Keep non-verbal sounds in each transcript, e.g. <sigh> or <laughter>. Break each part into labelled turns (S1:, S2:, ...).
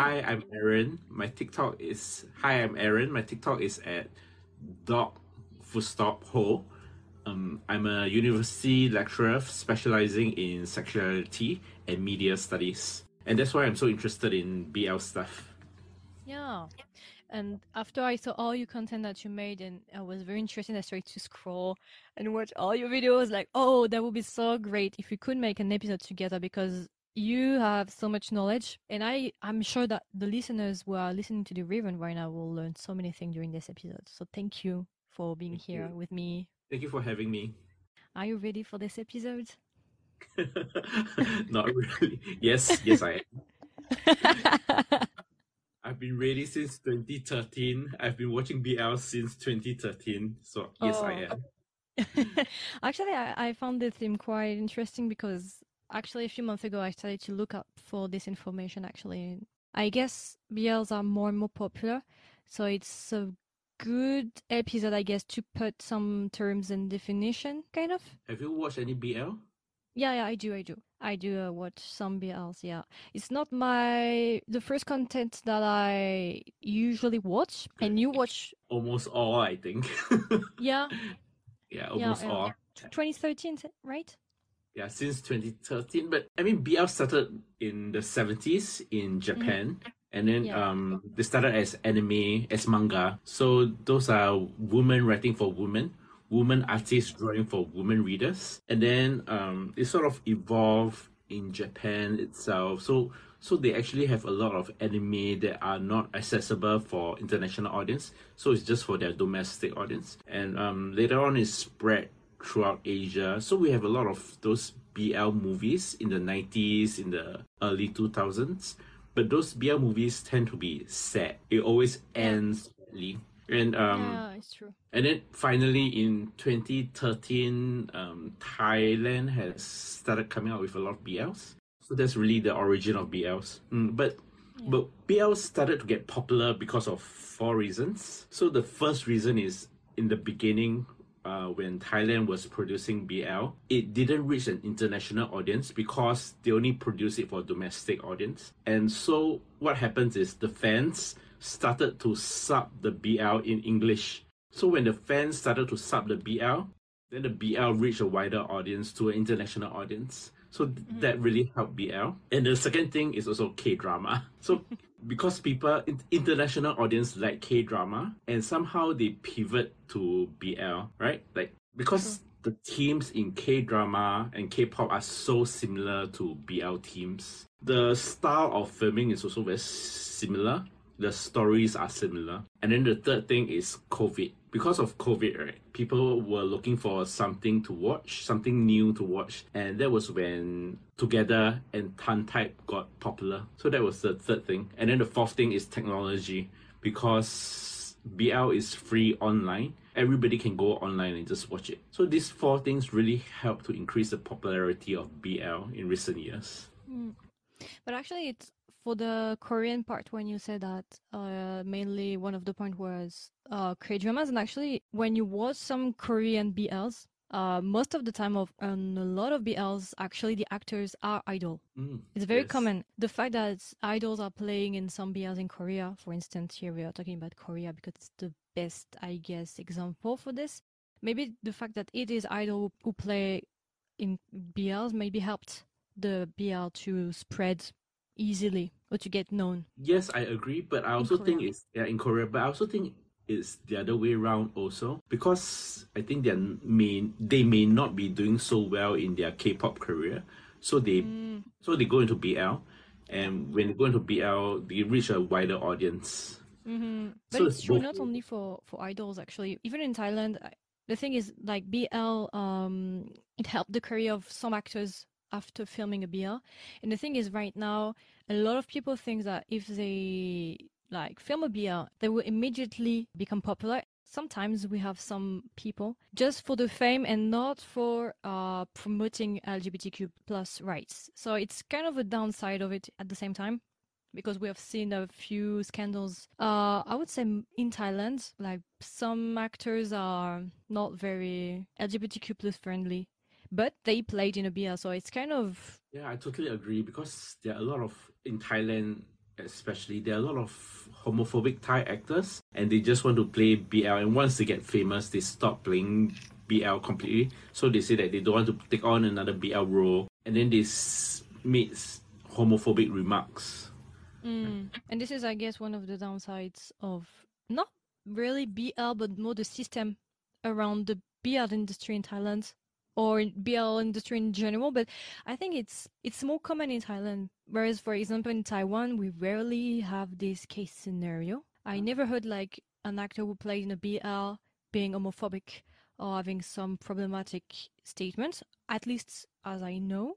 S1: Hi, I'm Aaron. My TikTok is Hi, I'm Aaron. My TikTok is at doc dot ho. Um, I'm a university lecturer specializing in sexuality and media studies, and that's why I'm so interested in BL stuff.
S2: Yeah. And after I saw all your content that you made, and I was very interested, I started to scroll and watch all your videos. Like, oh, that would be so great if we could make an episode together because you have so much knowledge, and I I'm sure that the listeners who are listening to the Raven right now will learn so many things during this episode. So thank you for being
S1: Thank
S2: here
S1: you.
S2: with me.
S1: Thank you for having me.
S2: Are you ready for this episode? <laughs>
S1: Not really. Yes, yes, I am. <laughs> I've been ready since 2013. I've been watching BL since 2013. So yes, I
S2: Oh.
S1: am. <laughs>
S2: Actually, I, I found the theme quite interesting because actually a few months ago I started to look up for this information. Actually, I guess BLs are more and more popular, so it's a good episode, I guess, to put some terms and definition, kind of.
S1: Have you watched any BL?
S2: Yeah, yeah, I do, I do. I do uh, watch some BLs, yeah. It's not my the first content that I usually watch, and you watch,
S1: Almost all, I think. <laughs>
S2: yeah,
S1: yeah, almost
S2: yeah.
S1: all.
S2: 2013, right?
S1: Yeah, since 2013. But I mean, BL started in the 70s in Japan. And then
S2: Mm-hmm. Yeah.
S1: um, they started as anime, as manga. So those are women writing for women, women artists drawing for women readers. And then um, it sort of evolved in Japan itself. So so they actually have a lot of anime that are not accessible for international audience. So it's just for their domestic audience. And um, later on, it spread throughout Asia. So we have a lot of those BL movies in the 90s, in the early 2000s. But those BL movies tend to be sad. It always ends sadly. And um
S2: yeah, it's true.
S1: and then finally in 2013 um Thailand has started coming out with a lot of BLs. So that's really the origin of BLs. Mm, but
S2: Yeah.
S1: but BLs started to get popular because of four reasons. So the first reason is in the beginning uh, when Thailand was producing BL, it didn't reach an international audience because they only produce it for domestic audience. And so what happens is the fans started to sub the BL in English. So when the fans started to sub the BL, then the BL reached a wider audience to an international audience. So th- that really helped BL. And the second thing is also K drama. So because people international audience like K drama and somehow they pivot to BL, right? Like because mm-hmm. the themes in K drama and K pop are so similar to BL themes. The style of filming is also very similar. The stories are similar. And then the third thing is COVID. Because of COVID, right? People were looking for something to watch, something new to watch. And that was when Together and TharnType got popular. So that was the third thing. And then the fourth thing is technology. Because BL is free online. Everybody can go online and just watch it. So these four things really help to increase the popularity of BL in recent years. Hmm.
S2: But actually, it's for the Korean part when you said that uh, mainly one of the point was uh, K dramas, and actually when you watch some Korean BLs, uh, most of the time of on a lot of BLs, actually the actors are idol.
S1: Mm,
S2: It's very
S1: yes.
S2: common. The fact that idols are playing in some BLs in Korea, for instance, here we are talking about Korea because it's the best, I guess, example for this. Maybe the fact that it is idol who play in BLs maybe helped the BL to spread easily or to get known.
S1: Yes, I agree, but I also think it's yeah in Korea, but I also think it's the other way around also because I think they may they may not be doing so well in their K-pop career, so they
S2: Mm.
S1: so they go into BL, and when they go into BL, they reach a wider audience.
S2: hmm But
S1: So
S2: it's
S1: it's
S2: true
S1: both
S2: not only for for idols actually. Even in Thailand, the thing is like BL, um, it helped the career of some actors after filming a BL. And the thing is, right now, a lot of people think that if they like film a BL, they will immediately become popular. Sometimes we have some people just for the fame and not for uh, promoting LGBTQ plus rights. So it's kind of a downside of it at the same time because we have seen a few scandals. Uh, I would say in Thailand, like some actors are not very LGBTQ plus friendly, but they played in a BL, so it's kind of
S1: Yeah, I totally agree because there are a lot of in Thailand especially there are a lot of homophobic Thai actors, and they just want to play BL. And once they get famous, they stop playing BL completely. So they say that they don't want to take on another BL role, and then they s- homophobic remarks.
S2: Mm. And this is, I guess, one of the downsides of not really BL, but more the system around the BL industry in Thailand or BL industry in general. But I think it's it's more common in Thailand. Whereas, for example, in Taiwan, we rarely have this case scenario. I mm. never heard like an actor who played in a BL being homophobic or having some problematic statements, at least as I know.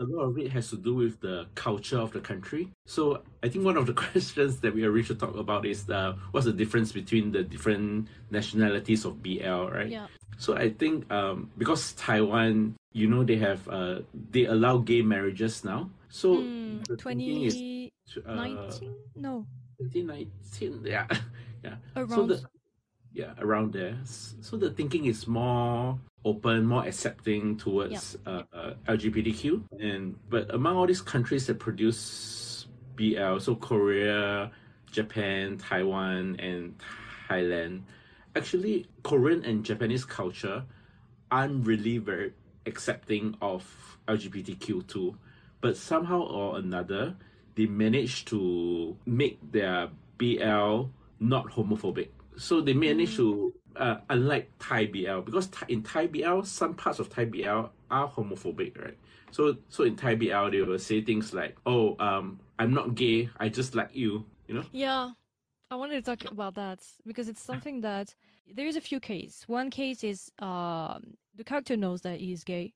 S1: A lot of it has to do with the culture of the country. So I think one of the <laughs> questions that we are to talk about is the what's the difference between the different nationalities of BL, right?
S2: Yeah.
S1: So I think um, because Taiwan, you know, they have uh, they allow gay marriages now. So
S2: Mm,
S1: is
S2: 2019?
S1: uh,
S2: no,
S1: 2019, <laughs> yeah, yeah.
S2: around.
S1: So the yeah around there. So the thinking is more open, more accepting towards uh, uh, LGBTQ, and but among all these countries that produce BL, so Korea, Japan, Taiwan, and Thailand, actually Korean and Japanese culture aren't really very accepting of LGBTQ too, but somehow or another they manage to make their BL not homophobic. So they managed to, uh, unlike Thai BL, because in Thai BL, some parts of Thai BL are homophobic, right? So, so in Thai BL, they will say things like, "Oh, um, I'm not gay. I just like you," you know.
S2: Yeah, I wanted to talk about that because it's something that there is a few cases. One case is um, the character knows that he is gay,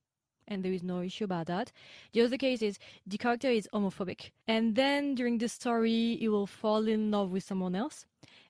S2: and there is no issue about that. The other case is the character is homophobic, and then during the story he will fall in love with someone else.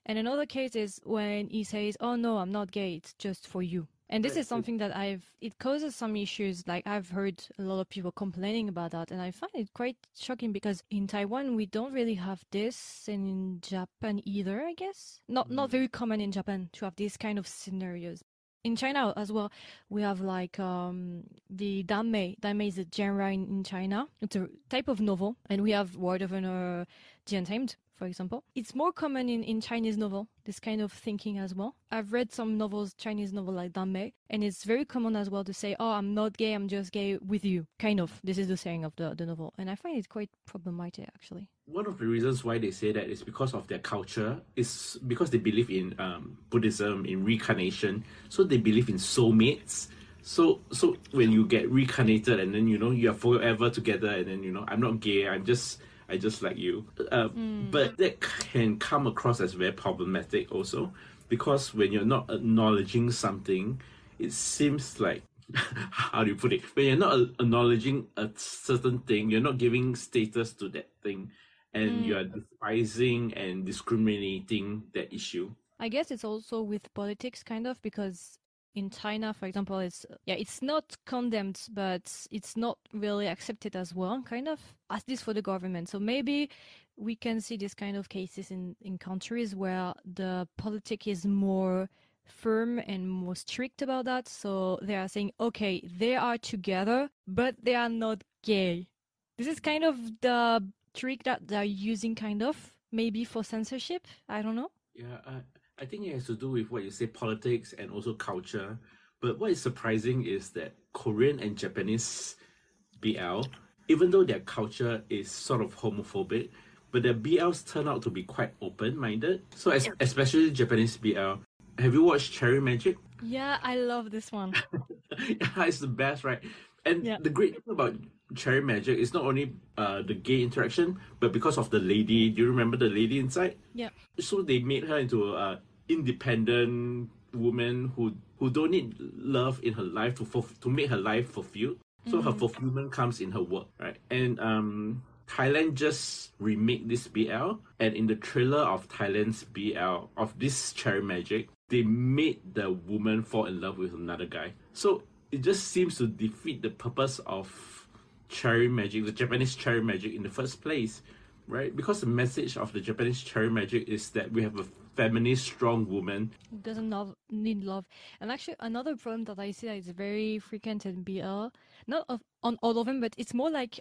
S2: And another case is when he says, "Oh no, I'm not gay. It's just for you." And this is something that I've it causes some issues. Like I've heard a lot of people complaining about that, and I find it quite shocking because in Taiwan we don't really have this, and in Japan either. I guess not not very common in Japan to have these kind of scenarios. In China as well, we have like um, the danmei. Danmei is a genre in, in China. It's a type of novel, and we have Word of Honor, The Untamed, for example. It's more common in, in Chinese novel, this kind of thinking as well. I've read some novels, Chinese novel like Danmei, and it's very common as well to say, oh, I'm not gay, I'm just gay with you. Kind of. This is the saying of the, the novel. And I find it quite problematic, actually.
S1: One of the reasons why they say that is because of their culture. Is because they believe in um, Buddhism, in reincarnation. So they believe in soulmates. So so when you get reincarnated and then you know you are forever together and then you know I'm not gay. I'm just I just like you. Uh, But that can come across as very problematic also because when you're not acknowledging something, it seems like <laughs> how do you put it? When you're not acknowledging a certain thing, you're not giving status to that thing, and you are despising and discriminating that issue.
S2: I guess it's also with politics, kind of, because in China, for example, it's yeah, it's not condemned, but it's not really accepted as well, kind of, at least for the government. So maybe we can see this kind of cases in in countries where the politic is more firm and more strict about that. So they are saying, okay, they are together, but they are not gay. This is kind of the trick that they're using, kind of, maybe for censorship. I don't know.
S1: Yeah, I, I think it has to do with what you say, politics and also culture. But what is surprising is that Korean and Japanese BL, even though their culture is sort of homophobic, but their BLs turn out to be quite open-minded. So, es- especially Japanese BL. Have you watched Cherry Magic?
S2: Yeah, I love this one. <laughs>
S1: yeah, it's the best, right? And
S2: Yeah.
S1: the great thing about Cherry Magic is not only uh, the gay interaction, but because of the lady. Do you remember the lady inside?
S2: Yeah.
S1: So they made her into a independent woman who who don't need love in her life to fulf- to make her life fulfilled. So her fulfillment comes in her work, right? And um, Thailand just remade this BL, and in the trailer of Thailand's BL of this Cherry Magic, they made the woman fall in love with another guy. So it just seems to defeat the purpose of Cherry Magic, the Japanese Cherry Magic in the first place, right? Because the message of the Japanese Cherry Magic is that we have a feminist, strong woman.
S2: doesn't love, need love. And actually, another problem that I see that is very frequent in BL, not of, on all of them, but it's more like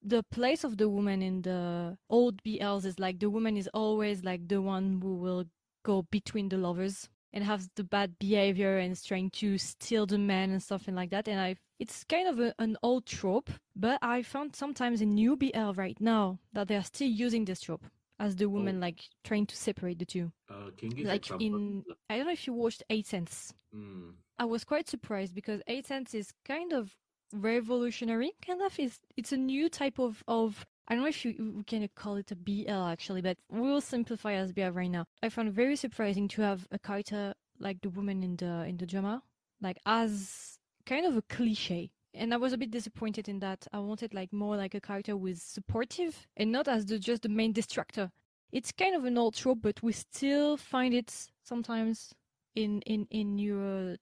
S2: the place of the woman in the old BLs is like the woman is always like the one who will go between the lovers and has the bad behavior and is trying to steal the man and something like that. And I, it's kind of a, an old trope, but I found sometimes in new BL right now that they are still using this trope as the woman
S1: Oh.
S2: like trying to separate the two.
S1: Uh, can you give
S2: Like in, I don't know if you watched Eight Sense.
S1: Mm.
S2: I was quite surprised because Eight Sense is kind of revolutionary, kind of. is it's a new type of, of I don't know if you we can call it a BL actually, but we'll simplify as BL right now. I found it very surprising to have a character like the woman in the in the drama, like as kind of a cliche. And I was a bit disappointed in that. I wanted like more like a character who is supportive and not as the just the main distractor. It's kind of an old trope, but we still find it sometimes in in in newer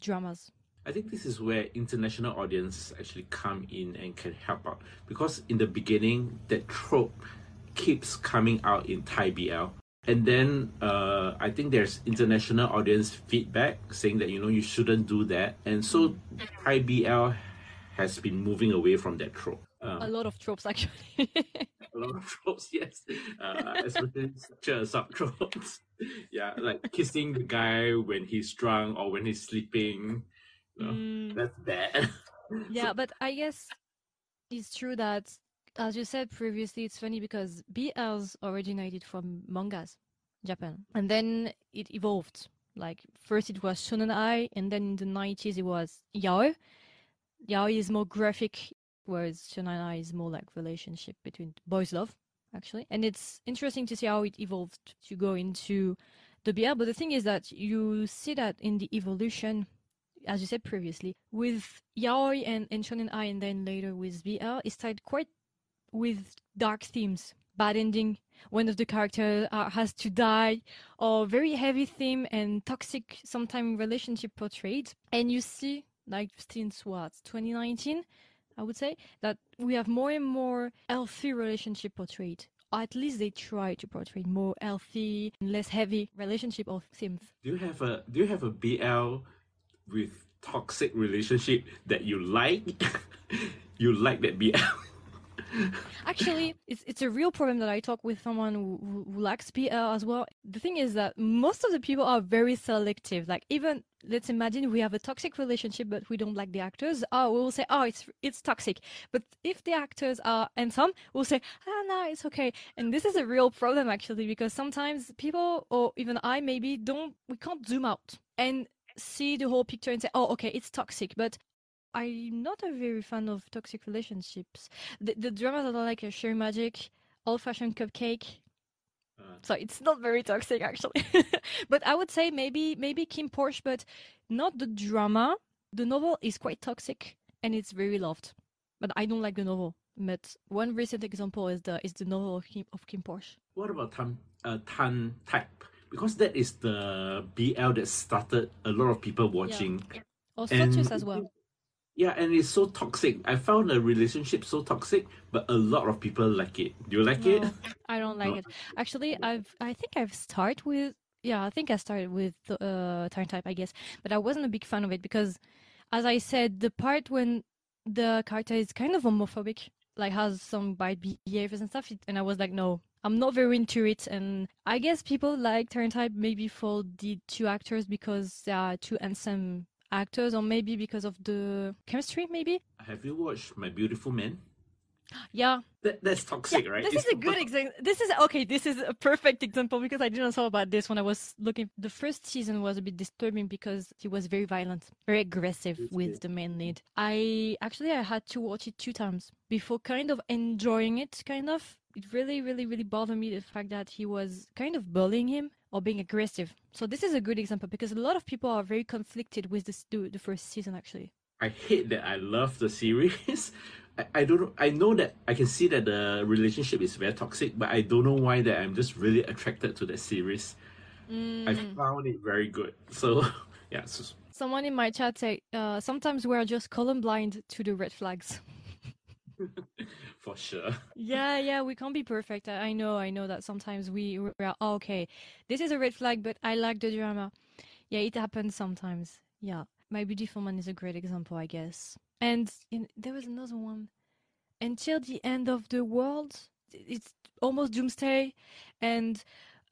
S2: dramas.
S1: I think this is where international audiences actually come in and can help out because in the beginning that trope keeps coming out in Thai BL. And then uh, I think there's international audience feedback saying that you know you shouldn't do that, and so Thai BL has been moving away from that trope. Um,
S2: A lot of tropes actually. <laughs>
S1: a lot of tropes, yes, uh, especially such a sub tropes. yeah, like kissing the guy when he's drunk or when he's sleeping. You know,
S2: Mm.
S1: That's bad. <laughs>
S2: Yeah, but I guess it's true that, as you said previously, it's funny because BLs originated from mangas, Japan, and then it evolved. Like first it was shonen ai, and then in the nineties it was yaoi. Yaoi is more graphic, whereas shonen ai is more like relationship between boys' love, actually. And it's interesting to see how it evolved to go into the BL. But the thing is that you see that in the evolution as you said previously, with yaoi and, and shonen ai, and then later with BL, it started quite with dark themes, bad ending. One of the characters uh, has to die, or very heavy theme and toxic, sometimes relationship portrayed. And you see, like since what 2019, I would say that we have more and more healthy relationship portrayed. Or at least they try to portray more healthy, and less heavy relationship or themes.
S1: do you have a Do you have a BL with toxic relationship that you like? <laughs> you like that BL?
S2: Actually, it's it's a real problem that I talk with someone who, who, likes BL as well. The thing is that most of the people are very selective. Like even let's imagine we have a toxic relationship, but we don't like the actors. Oh, we will say, oh, it's it's toxic. But if the actors are handsome, we'll say, ah, no, it's okay. And this is a real problem actually because sometimes people or even I maybe don't we can't zoom out and see the whole picture and say, oh, okay, it's toxic, but. I'm not a very fan of toxic relationships the, the dramas that are like a Cherry Magic, Old Fashioned Cupcake.
S1: Uh.
S2: So it's not very toxic actually. <laughs> but I would say maybe maybe KinnPorsche, but not the drama. The novel is quite toxic and it's very loved. But I don't like the novel. But one recent example is the is the novel of Kinn, of KinnPorsche.
S1: what about Tharn uh, Tan Type? Because that is the BL that started a lot of people watching.
S2: Or
S1: And-
S2: as well.
S1: Yeah, and it's so toxic. I found the relationship so toxic, but a lot of people like it. Do you like it?
S2: I don't like
S1: No?
S2: it. Actually, I've I think I've started with yeah, I think I started with the uh, TharnType, I guess, but I wasn't a big fan of it because, as I said, the part when the character is kind of homophobic, like has some bad behaviors and stuff, and I was like, no, I'm not very into it. And I guess people like TharnType maybe for the two actors because they are two handsome actors, or maybe because of the chemistry, maybe.
S1: Have you watched My Beautiful Man? <gasps>
S2: Yeah,
S1: That, that's toxic, right?
S2: This
S1: It's
S2: is a good example. This is okay. This is a perfect example because I didn't know about this when I was looking. The first season was a bit disturbing because he was very violent, very aggressive
S1: Yes,
S2: with
S1: yes.
S2: the main lead. I actually I had to watch it two times before kind of enjoying it. Kind of, it really, really, really bothered me the fact that he was kind of bullying him or being aggressive. So this is a good example because a lot of people are very conflicted with this the, the first season actually.
S1: I hate that I love the series. <laughs> I, I don't know. I know that I can see that the relationship is very toxic, but I don't know why that I'm just really attracted to that series. I
S2: Mm.
S1: found it very good. So <laughs> yeah, so,
S2: Someone in my chat said, uh, sometimes we're just colorblind to the red flags. <laughs>
S1: for sure. <laughs>
S2: yeah, yeah, we can't be perfect. I, know, I know that sometimes we we are oh, okay. This is a red flag, but I like the drama. Yeah, it happens sometimes. Yeah, My Beautiful Man is a great example, I guess. And in, there was another one. until the end of the world. It's almost doomsday, and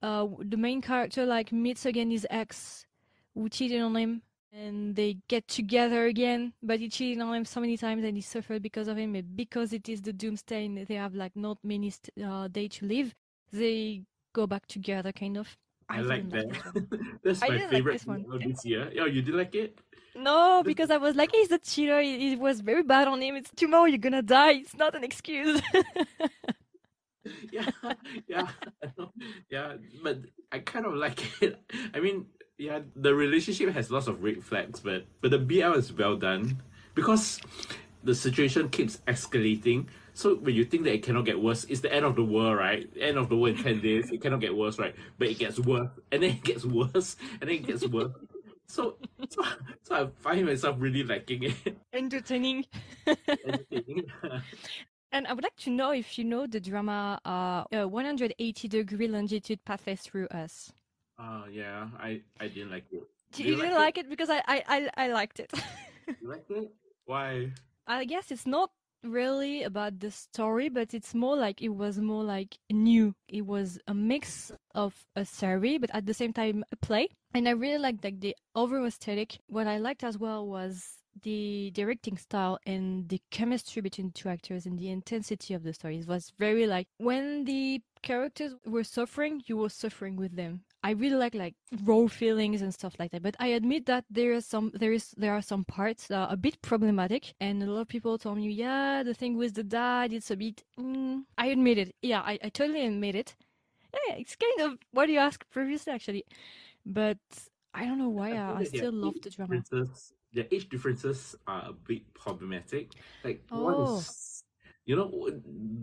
S2: uh, the main character like meets again his ex, who cheated on him, and they get together again. But he cheated on him so many times, and he suffered because of him. And because it is the doomsday, and they have like not many st- uh, days to live, they go back together, kind of.
S1: I, like that. <laughs> That's
S2: I
S1: my
S2: didn't like
S1: favorite
S2: this one.
S1: BL this year. Yeah, you did like it?
S2: No, because I was like, he's a cheater. It was very bad on him. It's tomorrow you're gonna die. It's not an excuse. <laughs>
S1: yeah, yeah, <laughs> yeah. But I kind of like it. I mean, yeah, the relationship has lots of red flags, but but the BL is well done because the situation keeps escalating. So when you think that it cannot get worse, it's the end of the world, right? End of the world in ten days. It cannot get worse, right? But it gets worse, and then it gets worse, and then it gets worse. So, so, so I find myself really liking it.
S2: Entertaining.
S1: Entertaining. <laughs>
S2: And I would like to know if you know the drama uh, uh 180 degree longitude passes through us.
S1: Uh, yeah, I I didn't like it.
S2: Do you,
S1: you
S2: didn't
S1: like
S2: like it? Because I, I, I, I liked it. <laughs>
S1: You liked it? Why?
S2: I guess it's not really about the story, but it's more like it was more like new. It was a mix of a series, but at the same time a play. And I really liked like the overall aesthetic. What I liked as well was the directing style and the chemistry between two actors and the intensity of the story. It was very like when the characters were suffering, you were suffering with them. I really like like raw feelings and stuff like that. But I admit that there is some there is there are some parts that are a bit problematic, and a lot of people told me, yeah, the thing with the dad, it's a bit. Mm, I admit it. Yeah, I, I totally admit it. Yeah, it's kind of what you asked previously actually, but I don't know why
S1: I
S2: I,
S1: feel
S2: I
S1: that their
S2: still love
S1: age
S2: the drama.
S1: differences- Their age differences are a bit problematic. Like
S2: Oh.
S1: one is, you know,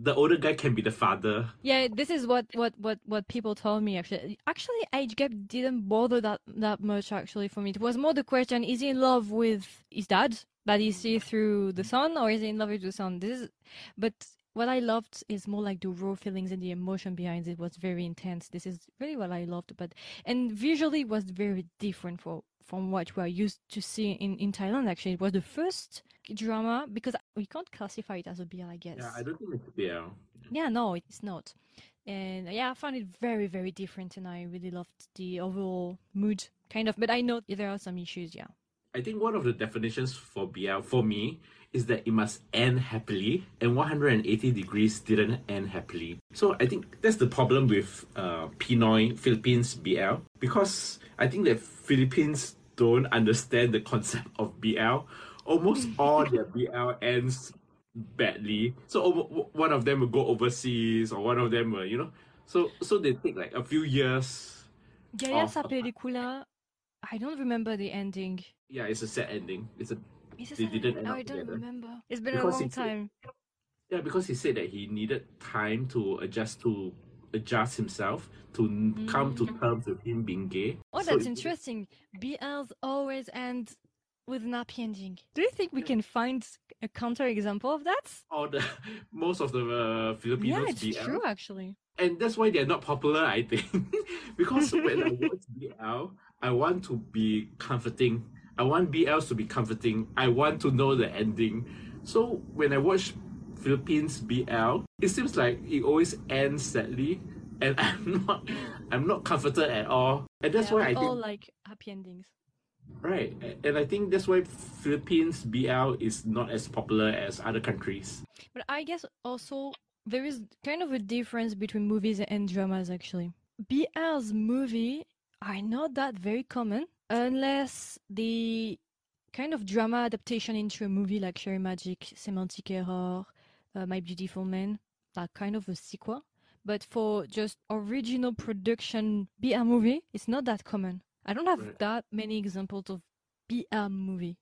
S1: the older guy can be the father.
S2: Yeah, this is what what what what people told me actually. Actually, age gap didn't bother that that much actually for me. It was more the question: Is he in love with his dad that he see through the son, or is he in love with the son? This is, but what I loved is more like the raw feelings and the emotion behind it was very intense. This is really what I loved, but and visually was very different for from what we are used to see in in Thailand. Actually, it was the first drama because we can't classify it as a BL, I guess.
S1: Yeah, I don't think it's BL.
S2: Yeah, no, it's not. And yeah, I found it very, very different, and I really loved the overall mood, kind of. But I know there are some issues, yeah.
S1: I think one of the definitions for BL for me is that it must end happily, and 180 degrees didn't end happily. So I think that's the problem with uh, Pinoy Philippines BL because I think that Philippines don't understand the concept of BL. Almost <laughs> all their BL ends badly. So one of them will go overseas, or one of them will, you know. So so they take like a few years.
S2: Gaya
S1: Of-
S2: sa pelikula, I don't remember the ending.
S1: Yeah, it's a sad ending. It's a
S2: It's
S1: They
S2: something-
S1: didn't end
S2: Oh, I don't
S1: together.
S2: remember. It's been
S1: Because
S2: a long time.
S1: Yeah, because he said that he needed time to adjust to adjust himself to n come to mm. terms with him being gay.
S2: Oh,
S1: So
S2: that's interesting. BLs always end with an happy ending. Do you think we can find a counter example of that?
S1: All the <laughs> most of the uh, Filipinos
S2: yeah, it's
S1: BL,
S2: true, actually.
S1: and that's why they're not popular. I think <laughs> because when I watch BL, I want to be comforting. I want BLs to be comforting. I want to know the ending. So when I watch Philippines BL, it seems like it always ends sadly, and <laughs> I'm not, I'm not comforted at all. And that's
S2: yeah,
S1: why
S2: we
S1: I think
S2: all like happy endings.
S1: Right, and I think that's why Philippines BL is not as popular as other countries.
S2: But I guess also there is kind of a difference between movies and dramas actually. BL's movie are not that very common unless the kind of drama adaptation into a movie like Cherry Magic, Semantic Error, uh, My Beautiful Man, are kind of a sequel. But for just original production BL movie, it's not that common. I don't have
S1: Right.
S2: that many examples of BL movie.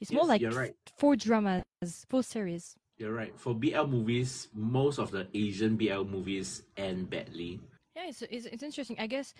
S2: It's
S1: Yes,
S2: more like
S1: right.
S2: four dramas, four series.
S1: You're right. For BL movies, most of the Asian BL movies end badly.
S2: Yeah, it's, it's it's interesting. I guess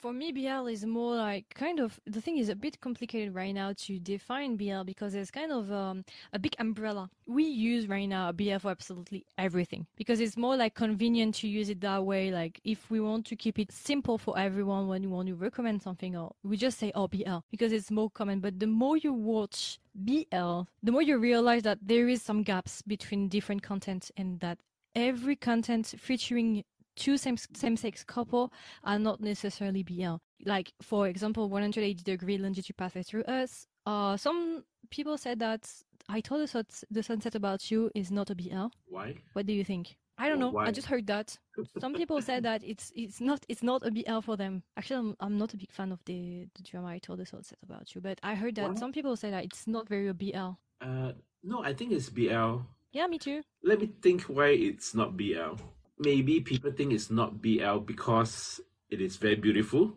S2: for me, BL is more like kind of the thing is a bit complicated right now to define BL because it's kind of um, a big umbrella. We use right now BL for absolutely everything because it's more like convenient to use it that way. Like if we want to keep it simple for everyone when you want to recommend something, or we just say oh BL because it's more common. But the more you watch BL, the more you realize that there is some gaps between different content and that every content featuring two same same sex couple are not necessarily BL. Like for example, 180 degree longitude pathway through us. Uh, some people said that I told us that the sunset about you is not a BL.
S1: Why?
S2: What do you think? I don't know.
S1: Why?
S2: I just heard that. Some people said that it's it's not it's not a BL for them. Actually, I'm, I'm not a big fan of the, the drama I told the sunset about you, but I heard that
S1: What?
S2: some people say that it's not very a BL.
S1: Uh, no, I think it's BL.
S2: Yeah, me too.
S1: Let me think why it's not BL. Maybe people think it's not BL because it is very beautiful.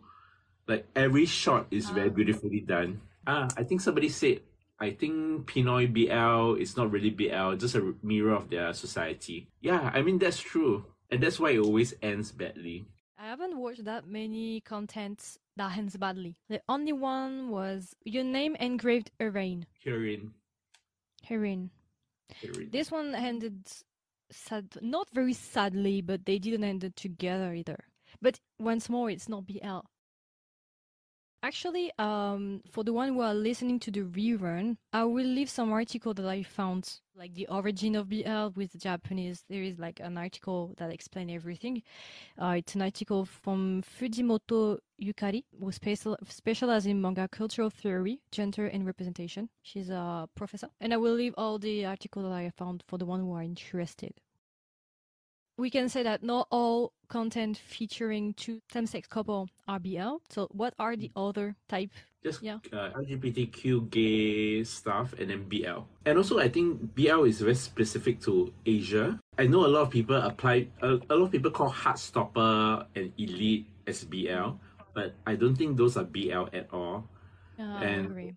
S1: Like every shot is very
S2: Ah.
S1: beautifully done. Ah, I think somebody said, I think Pinoy BL is not really BL, just a mirror of their society. Yeah, I mean, that's true. And that's why it always ends badly.
S2: I haven't watched that many contents that ends badly. The only one was Your Name Engraved a Rain.
S1: Herein.
S2: Herein.
S1: Herein.
S2: This one ended sad, not very sadly, but they didn't end it together either. But once more, it's not BL. Actually, um, for the one who are listening to the rerun, I will leave some article that I found, like the origin of BL with Japanese. There is like an article that explain everything. Uh, it's an article from Fujimoto Yukari, who special, specializes in manga cultural theory, gender, and representation. She's a professor. And I will leave all the article that I found for the one who are interested. We can say that not all content featuring two same-sex couple are BL. So what are the other type?
S1: Just
S2: Yeah.
S1: uh, LGBTQ gay stuff and then BL. And also, I think BL is very specific to Asia. I know a lot of people apply, a, a lot of people call Heartstopper and Elite as BL, but I don't think those are BL at all,
S2: Uh, I
S1: And-
S2: agree.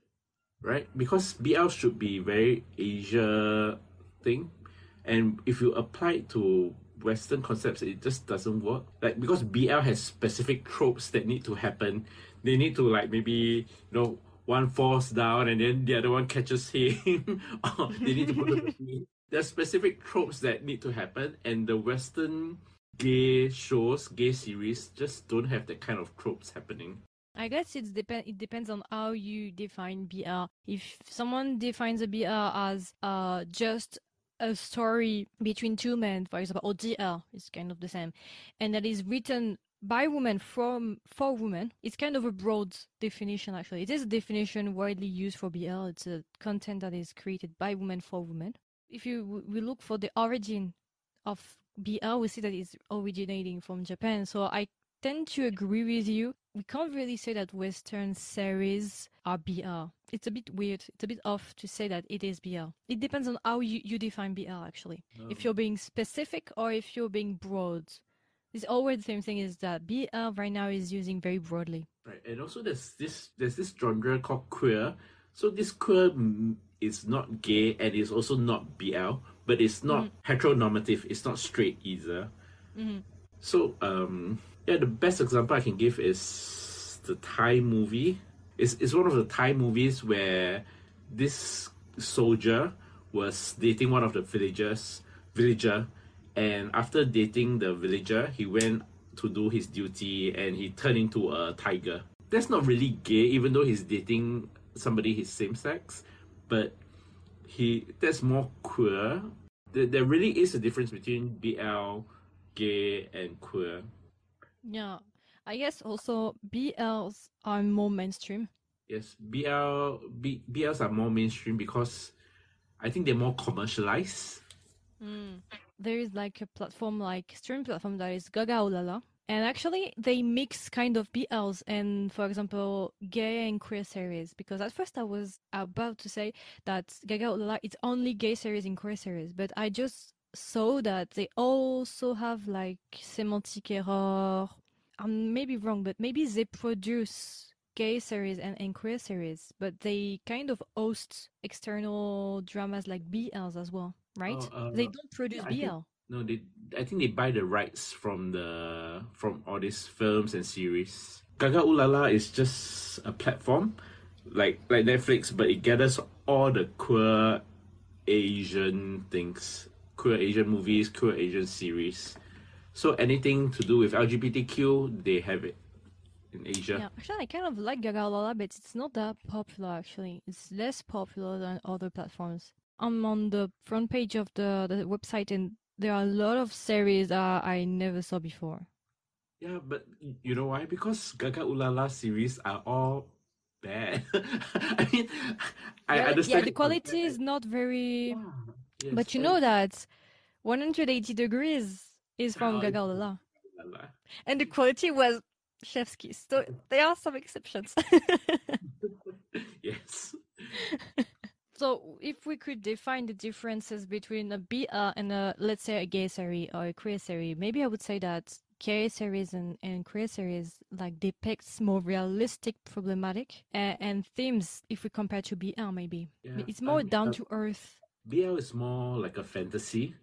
S1: right? Because BL should be very Asia thing. And if you apply it to Western concepts, it just doesn't work. Like because BL has specific tropes that need to happen. They need to like maybe you know one falls down and then the other one catches him. <laughs> or they need to put the. <laughs> There's specific tropes that need to happen, and the Western gay shows, gay series, just don't have that kind of tropes happening.
S2: I guess it's depend. It depends on how you define BL. If someone defines a BL as uh just a story between two men, for example, or GL is kind of the same, and that is written by women from for women, it's kind of a broad definition. Actually, it is a definition widely used for BL. It's a content that is created by women for women. If you we look for the origin of BL, we see that it's originating from Japan. So I tend to agree with you. We can't really say that Western series are BL. It's a bit weird. It's a bit off to say that it is BL. It depends on how you, you define BL, actually. If you're being specific or if you're being broad. It's always the same thing is that BL right now is using very broadly.
S1: Right, and also there's this there's this genre called queer. So this queer is not gay and it's also not BL, but it's not heteronormative. It's not straight either. So um yeah, the best example I can give is the Thai movie. It's it's one of the Thai movies where this soldier was dating one of the villagers villager and after dating the villager he went to do his duty and he turned into a tiger. That's not really gay even though he's dating somebody his same sex, but he that's more queer. There, there really is a difference between BL, gay and queer.
S2: Yeah. I guess also BLs are more mainstream.
S1: Yes, BL B, BLs are more mainstream because I think they're more commercialized. Mm.
S2: there is like a platform like streaming platform that is GagaOOLala. And actually they mix kind of BLs and for example gay and queer series because at first I was about to say that GagaOOLala it's only gay series and queer series, but I just saw that they also have like semantic error. I may be wrong, but maybe they produce gay series and, and queer series, but they kind of host external dramas like BLs as well, right?
S1: Oh, uh,
S2: they don't produce
S1: think-
S2: BL.
S1: No, they I think they buy the rights from the from all these films and series. GagaOOLala is just a platform like like Netflix, but it gathers all the queer Asian things, queer Asian movies, queer Asian series. So anything to do with LGBTQ, they have it in Asia.
S2: Yeah, actually, I kind of like GagaOOLala, but it's not that popular. Actually, it's less popular than other platforms. I'm on the front page of the the website, and there are a lot of series that I never saw before.
S1: Yeah, but you know why? Because GagaOOLala series are all bad. <laughs> I mean, I
S2: yeah,
S1: understand.
S2: yeah, the quality is not very.
S1: Yeah, yes,
S2: But you
S1: I-
S2: know that 180 degrees is from ah,
S1: Oh,
S2: Gaga
S1: it's-
S2: Ulala,
S1: Ulala.
S2: and the quality was chef's kiss. So there are some exceptions. <laughs> <laughs>
S1: yes.
S2: So if we could define the differences between a BL and a let's say a gay series or a queer series, maybe I would say that gay series and, and queer series like depicts more realistic problematic and, and themes if we compare to BL maybe.
S1: Yeah,
S2: It's more
S1: um,
S2: down
S1: uh,
S2: to earth.
S1: BL is more like a fantasy.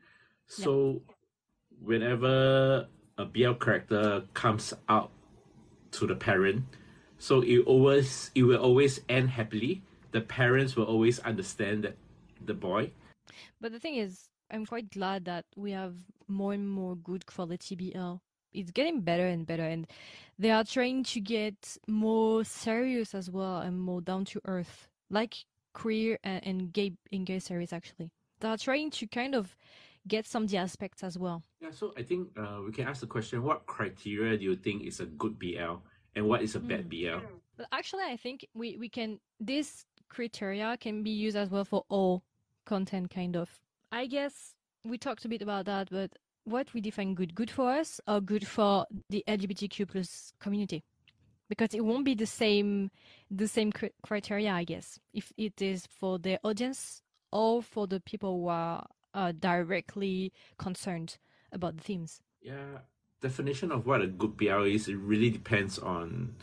S1: So whenever a BL character comes out to the parent, so it always it will always end happily. The parents will always understand that the boy.
S2: But the thing is, I'm quite glad that we have more and more good quality BL. It's getting better and better, and they are trying to get more serious as well and more down to earth, like queer and, and gay in gay series. Actually, they are trying to kind of get some of the aspects as well.
S1: Yeah, so I think uh, we can ask the question: What criteria do you think is a good BL, and what is a bad BL?
S2: But actually, I think we we can this criteria can be used as well for all content, kind of. I guess we talked a bit about that, but what we define good, good for us or good for the LGBTQ plus community, because it won't be the same the same cri- criteria, I guess, if it is for the audience or for the people who are uh, directly concerned about the themes.
S1: Yeah, definition of what a good BL is, it really depends on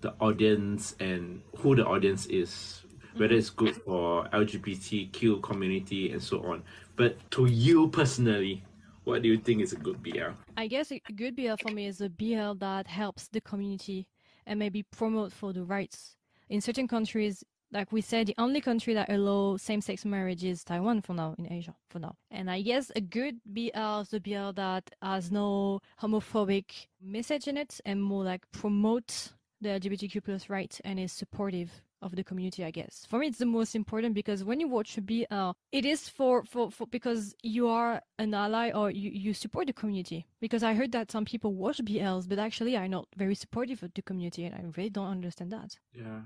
S1: the audience and who the audience is, whether mm-hmm. it's good for LGBTQ community and so on. But to you personally, what do you think is a good BL?
S2: I guess a good BL for me is a BL that helps the community and maybe promote for the rights. In certain countries, like we said, the only country that allow same-sex marriage is Taiwan for now in Asia for now. And I guess a good BL is a BL that has no homophobic message in it and more like promote the LGBTQ plus rights and is supportive of the community, I guess. For me, it's the most important because when you watch a BL, it is for, for, for because you are an ally or you, you support the community. Because I heard that some people watch BLs, but actually are not very supportive of the community, and I really don't understand that.
S1: Yeah.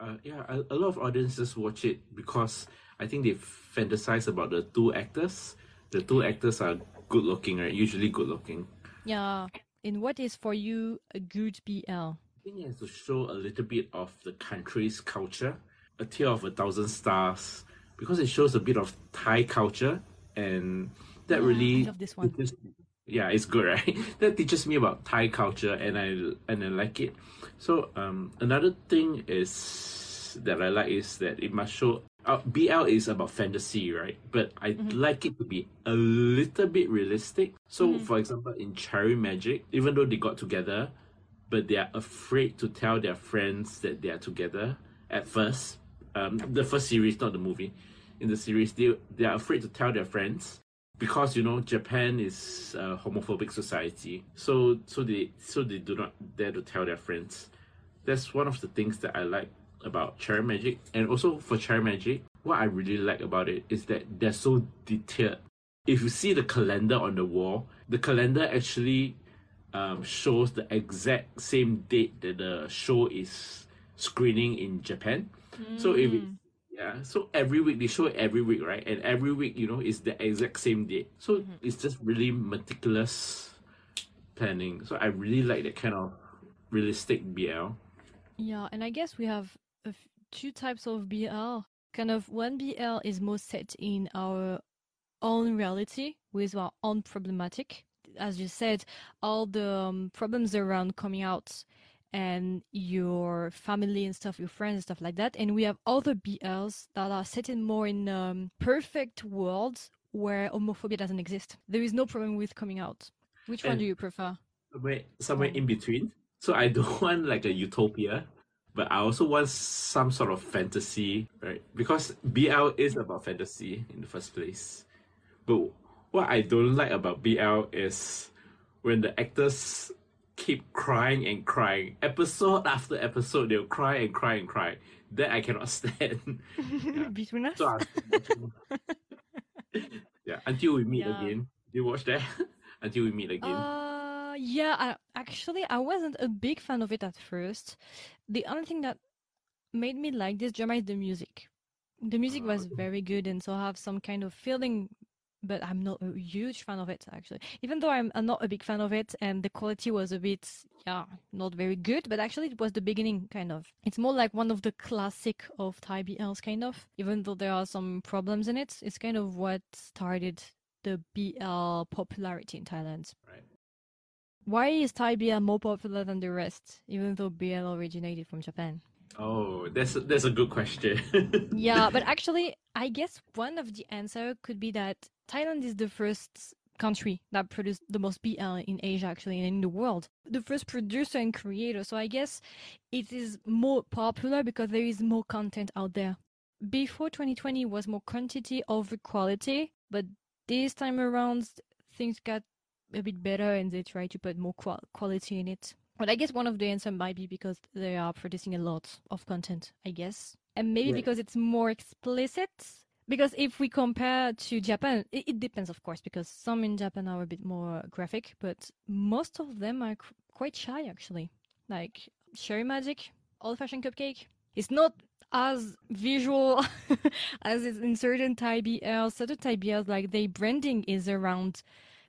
S1: Uh, yeah, a, a lot of audiences watch it because I think they fantasize about the two actors. The two actors are good looking, right? Usually good looking.
S2: Yeah. And what is for you a good BL?
S1: I think it has to show a little bit of the country's culture, a tale of a thousand stars, because it shows a bit of Thai culture, and that
S2: Yeah,
S1: really
S2: I love this one.
S1: teaches- yeah, it's good, <laughs> right? that teaches me about Thai culture, and I and I like it. So um, another thing is that I like is that it must show. Uh, BL is about fantasy, right? But I like it to be a little bit realistic. So, for example, in Cherry Magic, even though they got together, but they are afraid to tell their friends that they are together at first. Um, the first series, not the movie. In the series, they they are afraid to tell their friends because you know Japan is a homophobic society. So so they so they do not dare to tell their friends. That's one of the things that I like about Cherry Magic, and also for Cherry Magic, what I really like about it is that they're so detailed. If you see the calendar on the wall, the calendar actually um, shows the exact same date that the show is screening in Japan. So if it, yeah, so every week they show it every week, right? And every week, you know, is the exact same date. So it's just really meticulous planning. So I really like that kind of realistic BL.
S2: Yeah, and I guess we have a f- two types of BL. Kind of one BL is more set in our own reality with our own problematic. As you said, all the um, problems around coming out and your family and stuff, your friends and stuff like that. And we have other BLs that are set in more in um, perfect worlds where homophobia doesn't exist. There is no problem with coming out. Which one do you prefer?
S1: Somewhere, somewhere in between. So I don't <laughs> want like a utopia, but I also want some sort of fantasy, right? Because BL is about fantasy in the first place. But what I don't like about BL is when the actors keep crying and crying. Episode after episode, they'll cry and cry and cry. That I cannot <laughs> stand. <laughs>
S2: Between us.
S1: So I was watching- <laughs> yeah, until we meet
S2: Yeah.
S1: again. You watch that? until we meet again.
S2: Uh, yeah, I, actually, I wasn't a big fan of it at first. The only thing that made me like this drama is the music. The music was
S1: Ah.
S2: very good, and so I have some kind of feeling, but I'm not a huge fan of it, actually. Even though I'm, I'm not a big fan of it, and the quality was a bit, yeah, not very good, but actually it was the beginning, kind of. It's more like one of the classic of Thai BLs, kind of. Even though there are some problems in it, it's kind of what started the BL popularity in Thailand.
S1: Right.
S2: Why is Thai BL more popular than the rest, even though BL originated from Japan?
S1: Oh, that's a, that's a good question. <laughs>
S2: Yeah, but actually, I guess one of the answer could be that Thailand is the first country that produced the most BL uh, in Asia, actually, and in the world. The first producer and creator. So I guess it is more popular because there is more content out there. Before 2020 was more quantity over quality, but this time around things got a bit better and they try to put more qual- quality in it. But I guess one of the answer might be because they are producing a lot of content, I guess. And maybe
S1: Yeah.
S2: because it's more explicit. Because if we compare to Japan, it, it depends, of course, because some in Japan are a bit more graphic, but most of them are qu- quite shy, actually. Like Cherry Magic, Old Fashioned Cupcake. It's not as visual <laughs> as it's in certain Thai BLs. Certain Thai BLs, like their branding is around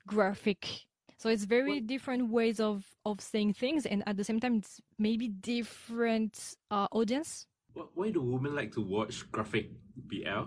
S2: graphic. So it's very different ways of, of saying things, and at the same time, it's maybe different uh, audience.
S1: Wh- Why do women like to watch graphic BL?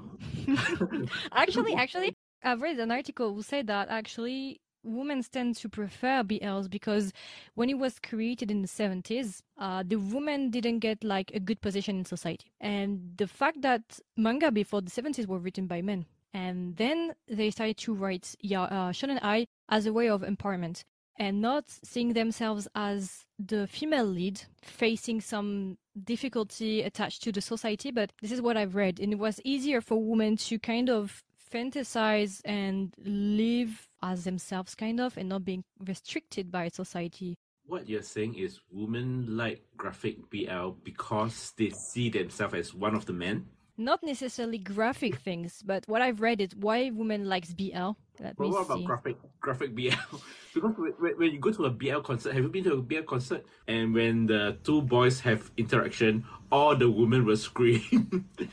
S1: <laughs>
S2: actually, actually, I've read an article who said that actually women tend to prefer BLs because when it was created in the 70s, uh, the women didn't get like a good position in society. And the fact that manga before the 70s were written by men. And then they started to write yeah, uh, Shonen Ai as a way of empowerment and not seeing themselves as the female lead facing some difficulty attached to the society. But this is what I've read. And it was easier for women to kind of fantasize and live as themselves, kind of, and not being restricted by society.
S1: What you're saying is women like graphic BL because they see themselves as one of the men.
S2: Not necessarily graphic things, but what I've read is why women likes BL. Let
S1: But
S2: me
S1: what about
S2: see.
S1: graphic graphic BL? <laughs> because when you go to a BL concert, have you been to a BL concert? And when the two boys have interaction, all the women will scream. <laughs>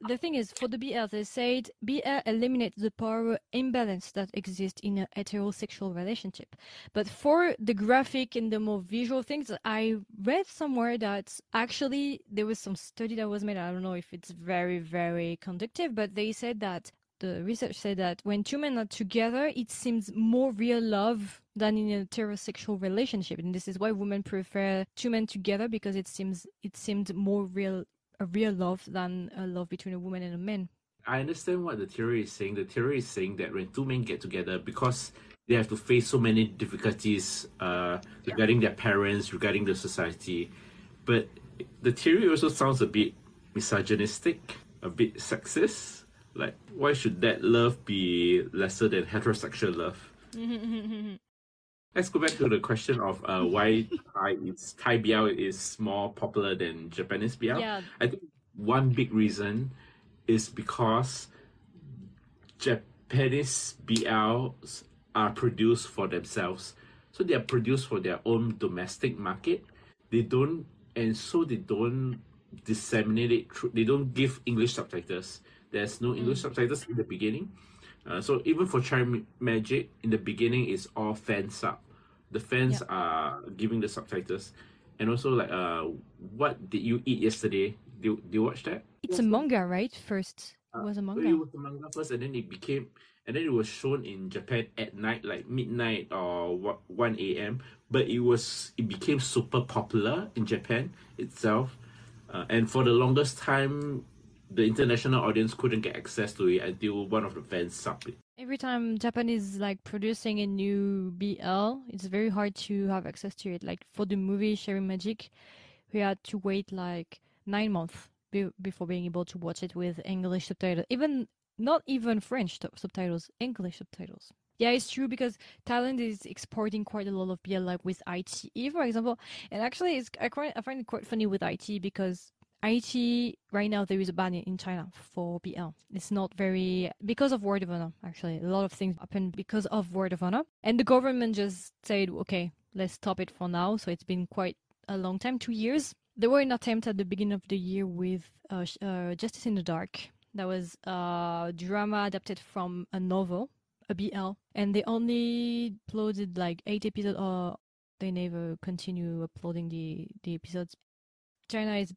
S2: The thing is, for the BL, they said BL eliminates the power imbalance that exists in a heterosexual relationship. But for the graphic and the more visual things, I read somewhere that actually there was some study that was made. I don't know if it's very, very conductive, but they said that the research said that when two men are together, it seems more real love than in a heterosexual relationship, and this is why women prefer two men together because it seems it seemed more real a real love than a love between a woman and a man.
S1: I understand what the theory is saying. The theory is saying that when two men get together, because they have to face so many difficulties uh, regarding their parents, regarding the society, but the theory also sounds a bit misogynistic, a bit sexist. Like, why should that love be lesser than heterosexual love? <laughs> Let's go back to the question of uh, why Thai, it's, Thai BL is more popular than Japanese BL.
S2: Yeah.
S1: I think one big reason is because Japanese BLs are produced for themselves. So they are produced for their own domestic market. They don't, and so they don't disseminate it through, they don't give English subtitles. There's no English subtitles in the beginning. Uh, so even for Cherry Magic, in the beginning, it's all fan sub. The fans
S2: Yeah.
S1: are giving the subtitles. And also, like, uh, what did you eat yesterday? Do, do you watch that?
S2: It's a manga, right? First, it was a manga.
S1: it was the manga first, and then it became, and then it was shown in Japan at night, like midnight or what one a.m. But it was it became super popular in Japan itself, uh, and for the longest time, the international audience couldn't get access to it until one of the fans subbed it.
S2: Every time Japan is like producing a new BL, it's very hard to have access to it. Like for the movie Cherry Magic, we had to wait like nine months be- before being able to watch it with English subtitles. Even not even French t- subtitles, English subtitles. Yeah, it's true because Thailand is exporting quite a lot of BL, like with iQIYI, for example. And actually, it's I, I find it quite funny with iQIYI because iQIYI right now there is a ban in China for BL. It's not very because of word of honor. Actually, a lot of things happen because of word of honor, and the government just said, okay, let's stop it for now. So it's been quite a long time, two years. There were an attempt at the beginning of the year with uh, uh, Justice in the Dark. That was a drama adapted from a novel a BL, and they only uploaded like eight episodes, or they never continue uploading the the episodes. China is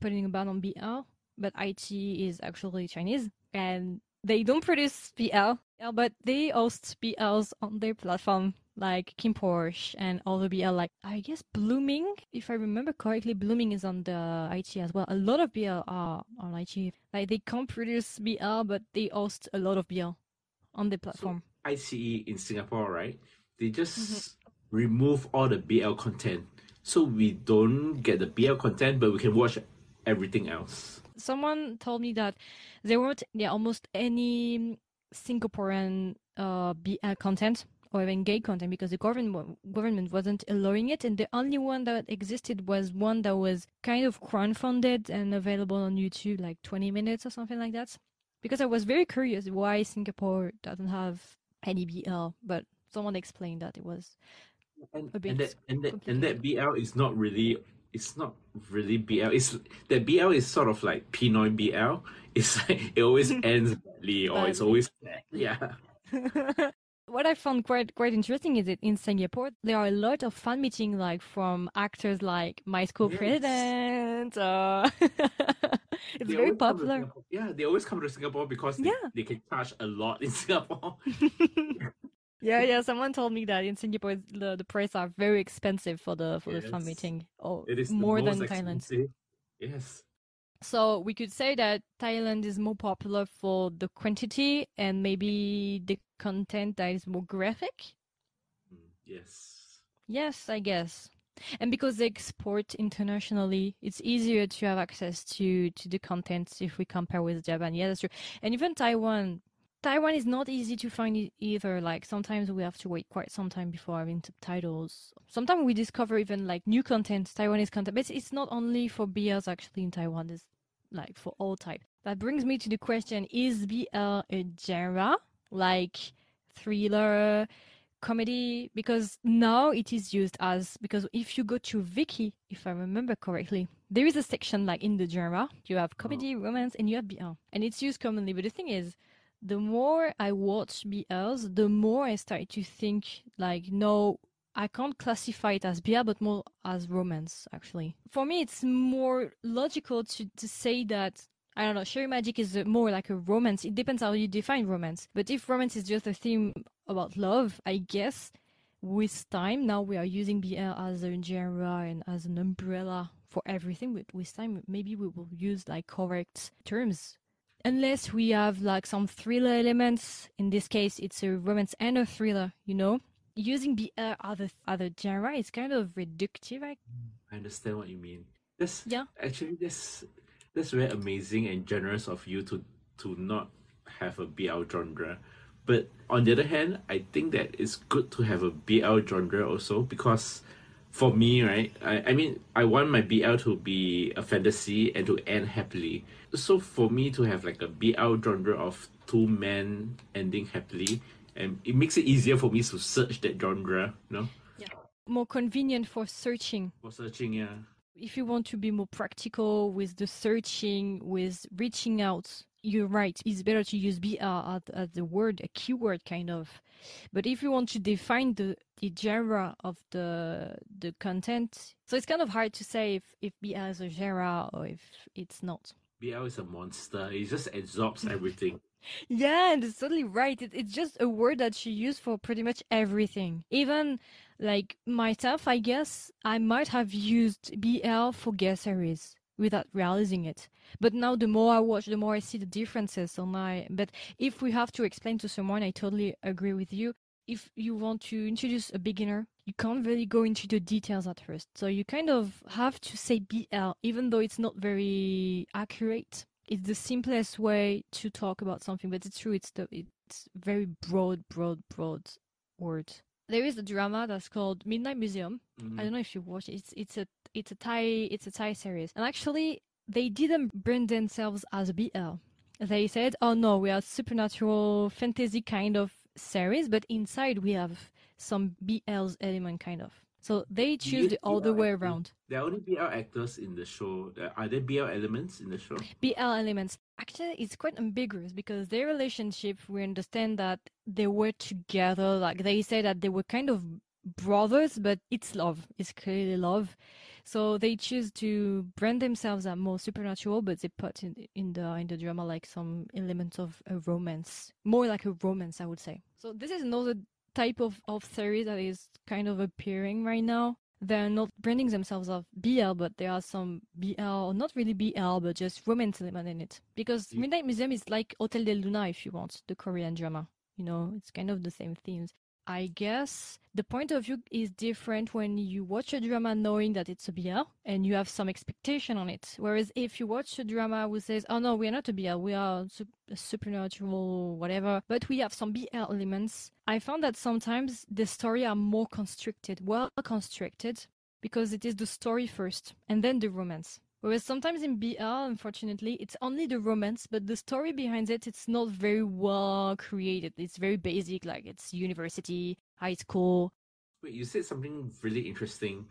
S2: putting a ban on BL, but iQIYI is actually Chinese, and they don't produce BL, but they host BLs on their platform, like KinnPorsche and all the BL, like I guess Blueming, if I remember correctly, Blueming is on the iQIYI as well. A lot of BL are on iQIYI. Like they can't produce BL, but they host a lot of BL on the platform.
S1: So iQIYI in Singapore, right? They just mm-hmm. remove all the BL content. So we don't get the BL content, but we can watch everything else.
S2: Someone told me that there weren't yeah, almost any Singaporean uh, BL content or even gay content because the government government wasn't allowing it, and the only one that existed was one that was kind of crowdfunded and available on YouTube, like 20 minutes or something like that. Because I was very curious why Singapore doesn't have any BL, but someone explained that it was
S1: and, a bit and that, and that, and that BL is not really it's not really BL. It's that BL is sort of like Pinoy BL. <laughs> It's like it always <laughs> ends badly or it's always yeah. <laughs>
S2: what I found quite quite interesting is that in Singapore there are a lot of fan meeting like from actors like my school yes. president. Uh, it's
S1: they
S2: very popular.
S1: Yeah, they always come to Singapore because they, yeah. they can charge a lot in Singapore.
S2: Yeah, yeah. Someone told me that in Singapore the the prices are very expensive for the for yes. the fan meeting. Oh, it is more than Thailand.
S1: Yes.
S2: So we could say that Thailand is more popular for the quantity and maybe the content that is more graphic.
S1: Mm, yes.
S2: Yes, I guess. And because they export internationally, it's easier to have access to to the content if we compare with Japan. Yeah, that's true. And even Taiwan, Taiwan is not easy to find either. Like sometimes we have to wait quite some time before having subtitles. Sometimes we discover even like new content, Taiwanese content. But it's not only for BLs actually in Taiwan. It's like for all type. That brings me to the question: Is BL a genre like thriller? comedy because now it is used as because if you go to Viki, if I remember correctly, there is a section like in the genre you have oh. comedy, oh. romance, and you have BL, and it's used commonly. But the thing is, the more I watch BLs, the more I start to think like, no, I can't classify it as BL, but more as romance. Actually, for me, it's more logical to to say that I don't know, Cherry Magic is more like a romance. It depends how you define romance. But if romance is just a theme about love, I guess with time now we are using BL as a genre and as an umbrella for everything. With with time, maybe we will use like correct terms. Unless we have like some thriller elements. In this case, it's a romance and a thriller. You know, using BL uh, other other genre is kind of reductive. I,
S1: I understand what you mean. That's yeah. Actually, that's that's very amazing and generous of you to to not have a BL genre. But on the other hand, I think that it's good to have a BL genre also because for me, right, I, I mean, I want my BL to be a fantasy and to end happily. So for me to have like a BL genre of two men ending happily, and it makes it easier for me to search that genre, you know?
S2: Yeah. More convenient for searching.
S1: For searching, yeah
S2: if you want to be more practical with the searching, with reaching out, you're right. It's better to use BL as, as the word, a keyword kind of. But if you want to define the, the genre of the the content, so it's kind of hard to say if, if BL is a genre or if it's not.
S1: BL is a monster. It just absorbs everything. <laughs>
S2: yeah, and it's totally right. It, it's just a word that she used for pretty much everything. Even like myself, I guess I might have used BL for gay series. Without realizing it. But now the more I watch, the more I see the differences. So my, but if we have to explain to someone, I totally agree with you. If you want to introduce a beginner, you can't really go into the details at first. So you kind of have to say BL, even though it's not very accurate. It's the simplest way to talk about something, but it's true. It's the it's very broad, broad, broad word. There is a drama that's called Midnight Museum.
S1: Mhm.
S2: I don't know if you watch it. It's it's a it's a Thai it's a Thai series, and actually they didn't brand themselves as BL. They said, "Oh no, we are supernatural fantasy kind of series, but inside we have some BL's element kind of." So they choose the other way around.
S1: There are only BL actors in the show. Are there BL elements in the show?
S2: BL elements. Actually, it's quite ambiguous because their relationship, we understand that they were together. Like they say that they were kind of brothers, but it's love. It's clearly love. So they choose to brand themselves as more supernatural, but they put in in the in the drama like some elements of a romance, more like a romance, I would say. So this is another type of of theory that is kind of appearing right now they're not branding themselves as BL, but there are some BL, not really BL, but just romance element in it. Because Midnight Museum is like Hotel de Luna, if you want, the Korean drama. You know, it's kind of the same themes. I guess the point of view is different when you watch a drama knowing that it's a BL and you have some expectation on it. Whereas if you watch a drama who says, "Oh no, we are not a BL, we are a supernatural, whatever," but we have some BL elements, I found that sometimes the story are more constricted, well constructed, because it is the story first and then the romance. Whereas sometimes in BL, unfortunately, it's only the romance, but the story behind it, it's not very well created. It's very basic, like it's university, high school.
S1: Wait, you said something really interesting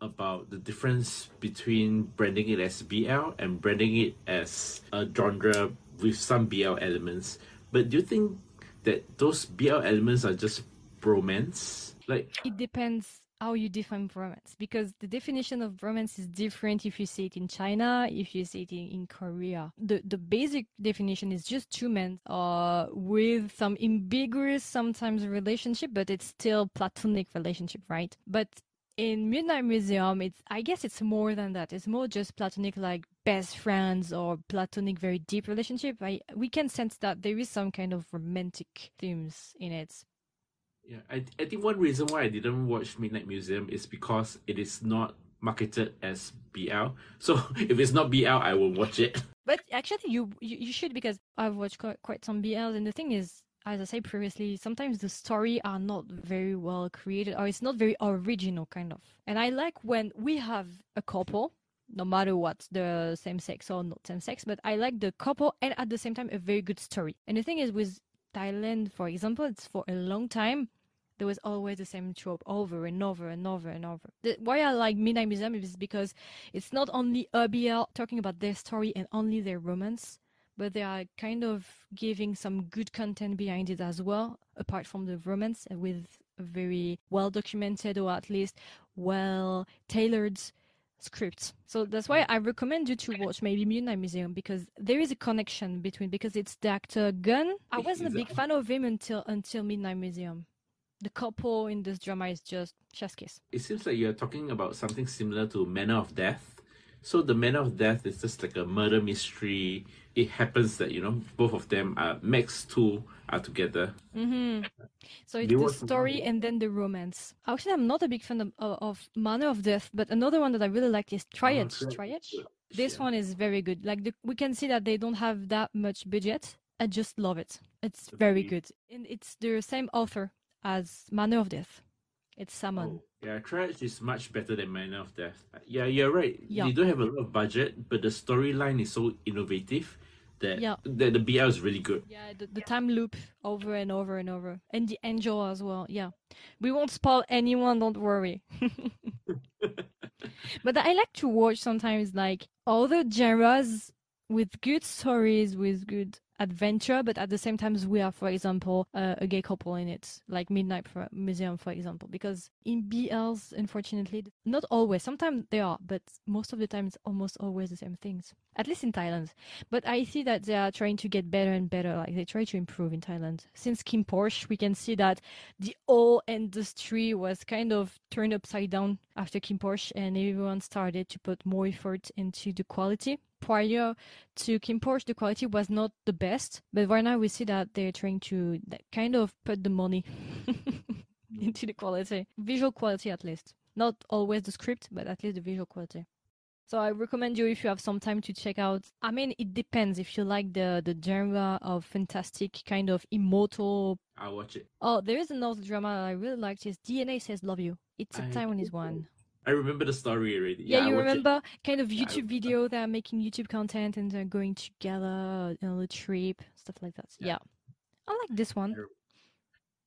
S1: about the difference between branding it as BL and branding it as a genre with some BL elements. But do you think that those BL elements are just romance? Like,
S2: It depends how you define romance, because the definition of romance is different if you see it in China, if you see it in, in Korea. The the basic definition is just two men uh, with some ambiguous sometimes relationship, but it's still platonic relationship, right? But in Midnight Museum, it's I guess it's more than that. It's more just platonic, like best friends or platonic, very deep relationship. I we can sense that there is some kind of romantic themes in it.
S1: Yeah, I, I think one reason why I didn't watch Midnight Museum is because it is not marketed as BL. So <laughs> if it's not BL, I won't watch it. <laughs>
S2: But actually, you you, you should because I've watched quite, quite some BLs, and the thing is, as I said previously, sometimes the story are not very well created, or it's not very original, kind of. And I like when we have a couple, no matter what, the same sex or not same sex, but I like the couple and at the same time a very good story. And the thing is, with Thailand, for example, it's for a long time. There was always the same trope over and over and over and over. The, why I like Midnight Museum is because it's not only a BL talking about their story and only their romance, but they are kind of giving some good content behind it as well, apart from the romance, uh, with a very well documented or at least well tailored script. So that's why I recommend you to watch maybe Midnight Museum because there is a connection between because it's the actor Gunn. I wasn't a big fan of him until until Midnight Museum. The couple in this drama is just chef's kiss.
S1: It seems like you're talking about something similar to Manner of Death. So the Manner of Death is just like a murder mystery. It happens that you know both of them are Max two are together.
S2: hmm So it's
S1: You
S2: the story
S1: novel?
S2: and then the romance. Actually, I'm not a big fan of, of, of Manner of Death, but another one that I really like is Triage.
S1: Oh,
S2: Triage.
S1: Yeah.
S2: This one is very good. Like the, we can see that they don't have that much budget. I just love it. It's very good, and it's the same author as Manner of Death. It's Sammon.
S1: Oh, yeah, Triage is much better than Manner of Death. Yeah, you're right.
S2: Yeah.
S1: They don't have a lot of budget, but the storyline is so innovative that
S2: Yeah.
S1: that the BL is really good.
S2: Yeah, the, the time loop over and over and over, and the angel as well. Yeah, we won't spoil anyone. Don't worry. <laughs> but I like to watch sometimes like other genres with good stories, with good adventure, but at the same time, we are, for example, uh, a gay couple in it, like Midnight for, Museum, for example. Because in BLs, unfortunately, not always. Sometimes they are, but most of the time, it's almost always the same things. At least in Thailand. But I see that they are trying to get better and better. Like they try to improve in Thailand. Since KinnPorsche, we can see that the whole industry was kind of turned upside down after KinnPorsche, and everyone started to put more effort into the quality prior to KinnPorsche, the quality was not the best, but right now we see that they're trying to kind of put the money <laughs> into the quality, visual quality at least. Not always the script, but at least the visual quality. So I recommend you if you have some time to check out. I mean, it depends if you like the the genre of fantastic kind of immortal.
S1: I'll watch it.
S2: Oh, there is another drama I really liked. Is DNA says love you. It's a
S1: I
S2: Taiwanese one.
S1: I remember the story already.
S2: Yeah,
S1: I
S2: you
S1: it.
S2: remember kind of YouTube
S1: remember.
S2: video that are making YouTube content and they're going together on a trip, stuff like that.
S1: Yeah.
S2: Yeah. I like this one.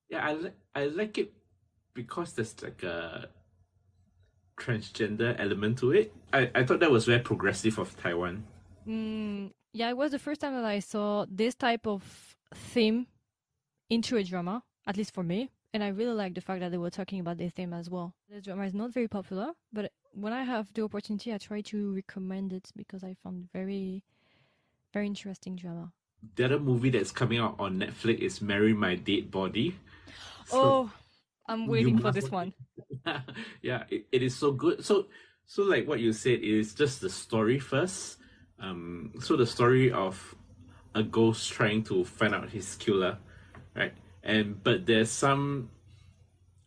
S1: Yeah, I like I like it because there's like a transgender element to it. I, I thought that was very progressive of Taiwan.
S2: Mm, yeah, it was the first time that I saw this type of theme into a drama, at least for me. And I really like the fact that they were talking about this theme as well. The drama is not very popular, but when I have the opportunity, I try to recommend it because I found very, very interesting drama.
S1: The other movie that's coming out on Netflix is Marry My Dead Body. So-
S2: oh, I'm waiting for this one. <laughs>
S1: yeah, it, it is so good. So so like what you said is just the story first. Um so the story of a ghost trying to find out his killer, right? And but there's some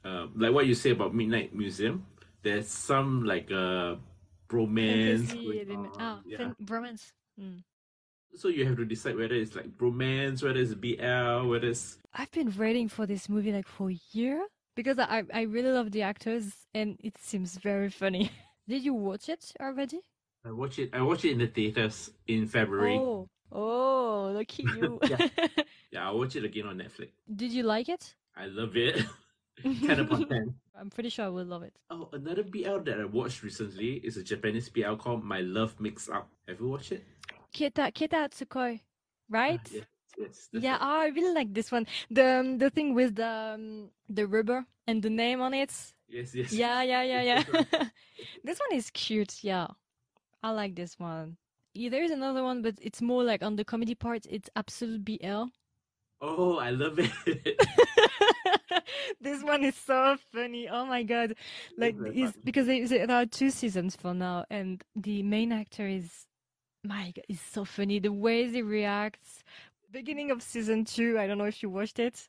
S1: uh, like what you say about Midnight Museum, there's some like uh romance.
S2: Fantasy
S1: going
S2: element. Ah,
S1: yeah.
S2: fan- Mm.
S1: So you have to decide whether it's like romance, whether it's BL, whether it's
S2: I've been waiting for this movie like for a year because I I really love the actors and it seems very funny. <laughs> Did you watch it already?
S1: I watch it I watch it in the theaters in February.
S2: Oh, oh, look at you. <laughs>
S1: Yeah. <laughs> Yeah, I watched it again on Netflix.
S2: Did you like it?
S1: I love it. <laughs> 10 upon 10.
S2: I'm pretty sure I will love it.
S1: Oh, another BL that I watched recently is a Japanese BL called My Love Mix Up. Have you watched it?
S2: Kieta Hatsukoi, right?
S1: Ah, yes, yes.
S2: Yeah, oh, I really like this one. The um, the thing with the um, the rubber and the name on it.
S1: Yes, yes.
S2: Yeah, yeah, yeah, yeah.
S1: This one
S2: is cute. Yeah, I like this one. Yeah, there is another one, but it's more like on the comedy part. It's absolute BL.
S1: Oh, I love it. <laughs>
S2: this one is so funny. Oh my god! Like, because there there are two seasons for now, and the main actor is my god, is so funny. The way he reacts. Beginning of season two. I don't know if you watched it.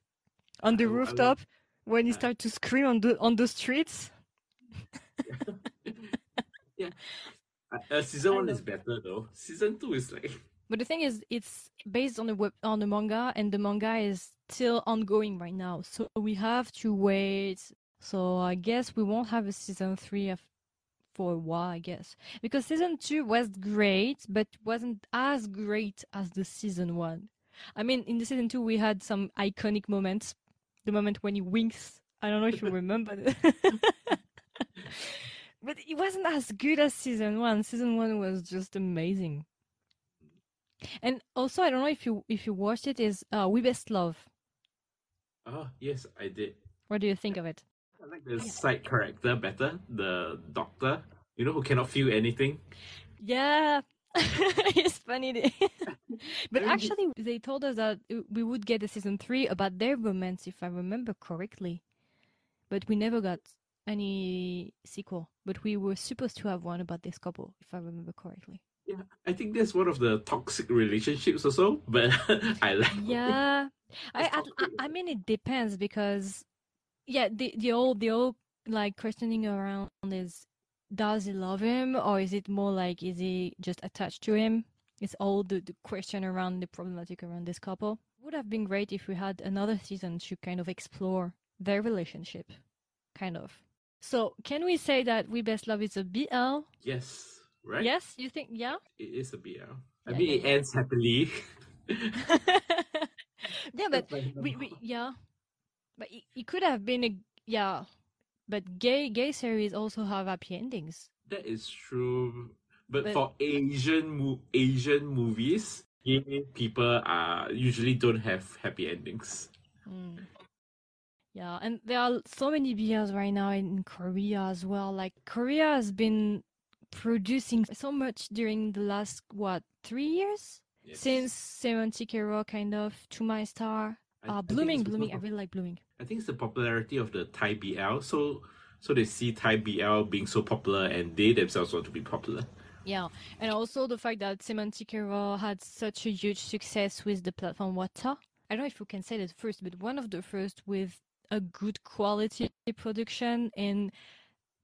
S2: On the
S1: I- I wa-
S2: rooftop, when he
S1: I-
S2: start to scream on the on the streets. <laughs>
S1: yeah. <laughs> <laughs> Uh, season one is better though. Season two is like <laughs>
S2: But the thing is, it's based on the web on the manga, and the manga is still ongoing right now. So we have to wait. So I guess we won't have a season three of, for a while, I guess, because season two was great, but wasn't as great as the season one. I mean, in the season two, we had some iconic moments. The moment when he winks. I don't know if you <laughs> remember. That. but it wasn't as good as season one. Season one was just amazing. And also, I don't know if you if you watched it. Is uh, We Best Love?
S1: oh yes, I did.
S2: What do you think of it?
S1: I like the side character better, the doctor. You know who cannot feel anything.
S2: Yeah, <laughs> it's funny. <laughs> but
S1: Very good.
S2: actually, they told us that we would get a season three about their romance, if I remember correctly. But we never got any sequel. But we were supposed to have one about this couple, if I remember correctly.
S1: Yeah, I think that's one of the toxic relationships also, but <laughs> I like
S2: Yeah, I, I. I mean it depends because yeah, the the old the old like questioning around is does he love him or is it more like is he just attached to him? It's all the, the question around the problematic around this couple. Would have been great if we had another season to kind of explore their relationship, kind of. So can we say that We Best Love is a BL?
S1: Yes, right?
S2: Yes, you think yeah?
S1: It is a BL. I
S2: Yeah,
S1: mean,
S2: yeah,
S1: it
S2: yeah.
S1: ends happily. <laughs>
S2: yeah, but <laughs> we, we yeah but it, it could have been a yeah but gay gay series also have happy endings
S1: that is true. But,
S2: But-
S1: for Asian mo- Asian movies, gay people are usually don't have happy endings.
S2: Mm. Yeah, and there are so many BLs right now in Korea as well. Like Korea has been producing so much during the last what three years
S1: Yes.
S2: since Seventy Hero kind of To My Star. Uh,
S1: I Blueming,
S2: Blueming. I really like Blueming.
S1: I think it's the popularity of the Thai BL. So so they see Thai BL being so popular and they themselves want to be popular.
S2: Yeah, and also the fact that Semantic Error had such a huge success with the platform Watcha. I don't know if we can say that first, but one of the first with a good quality production and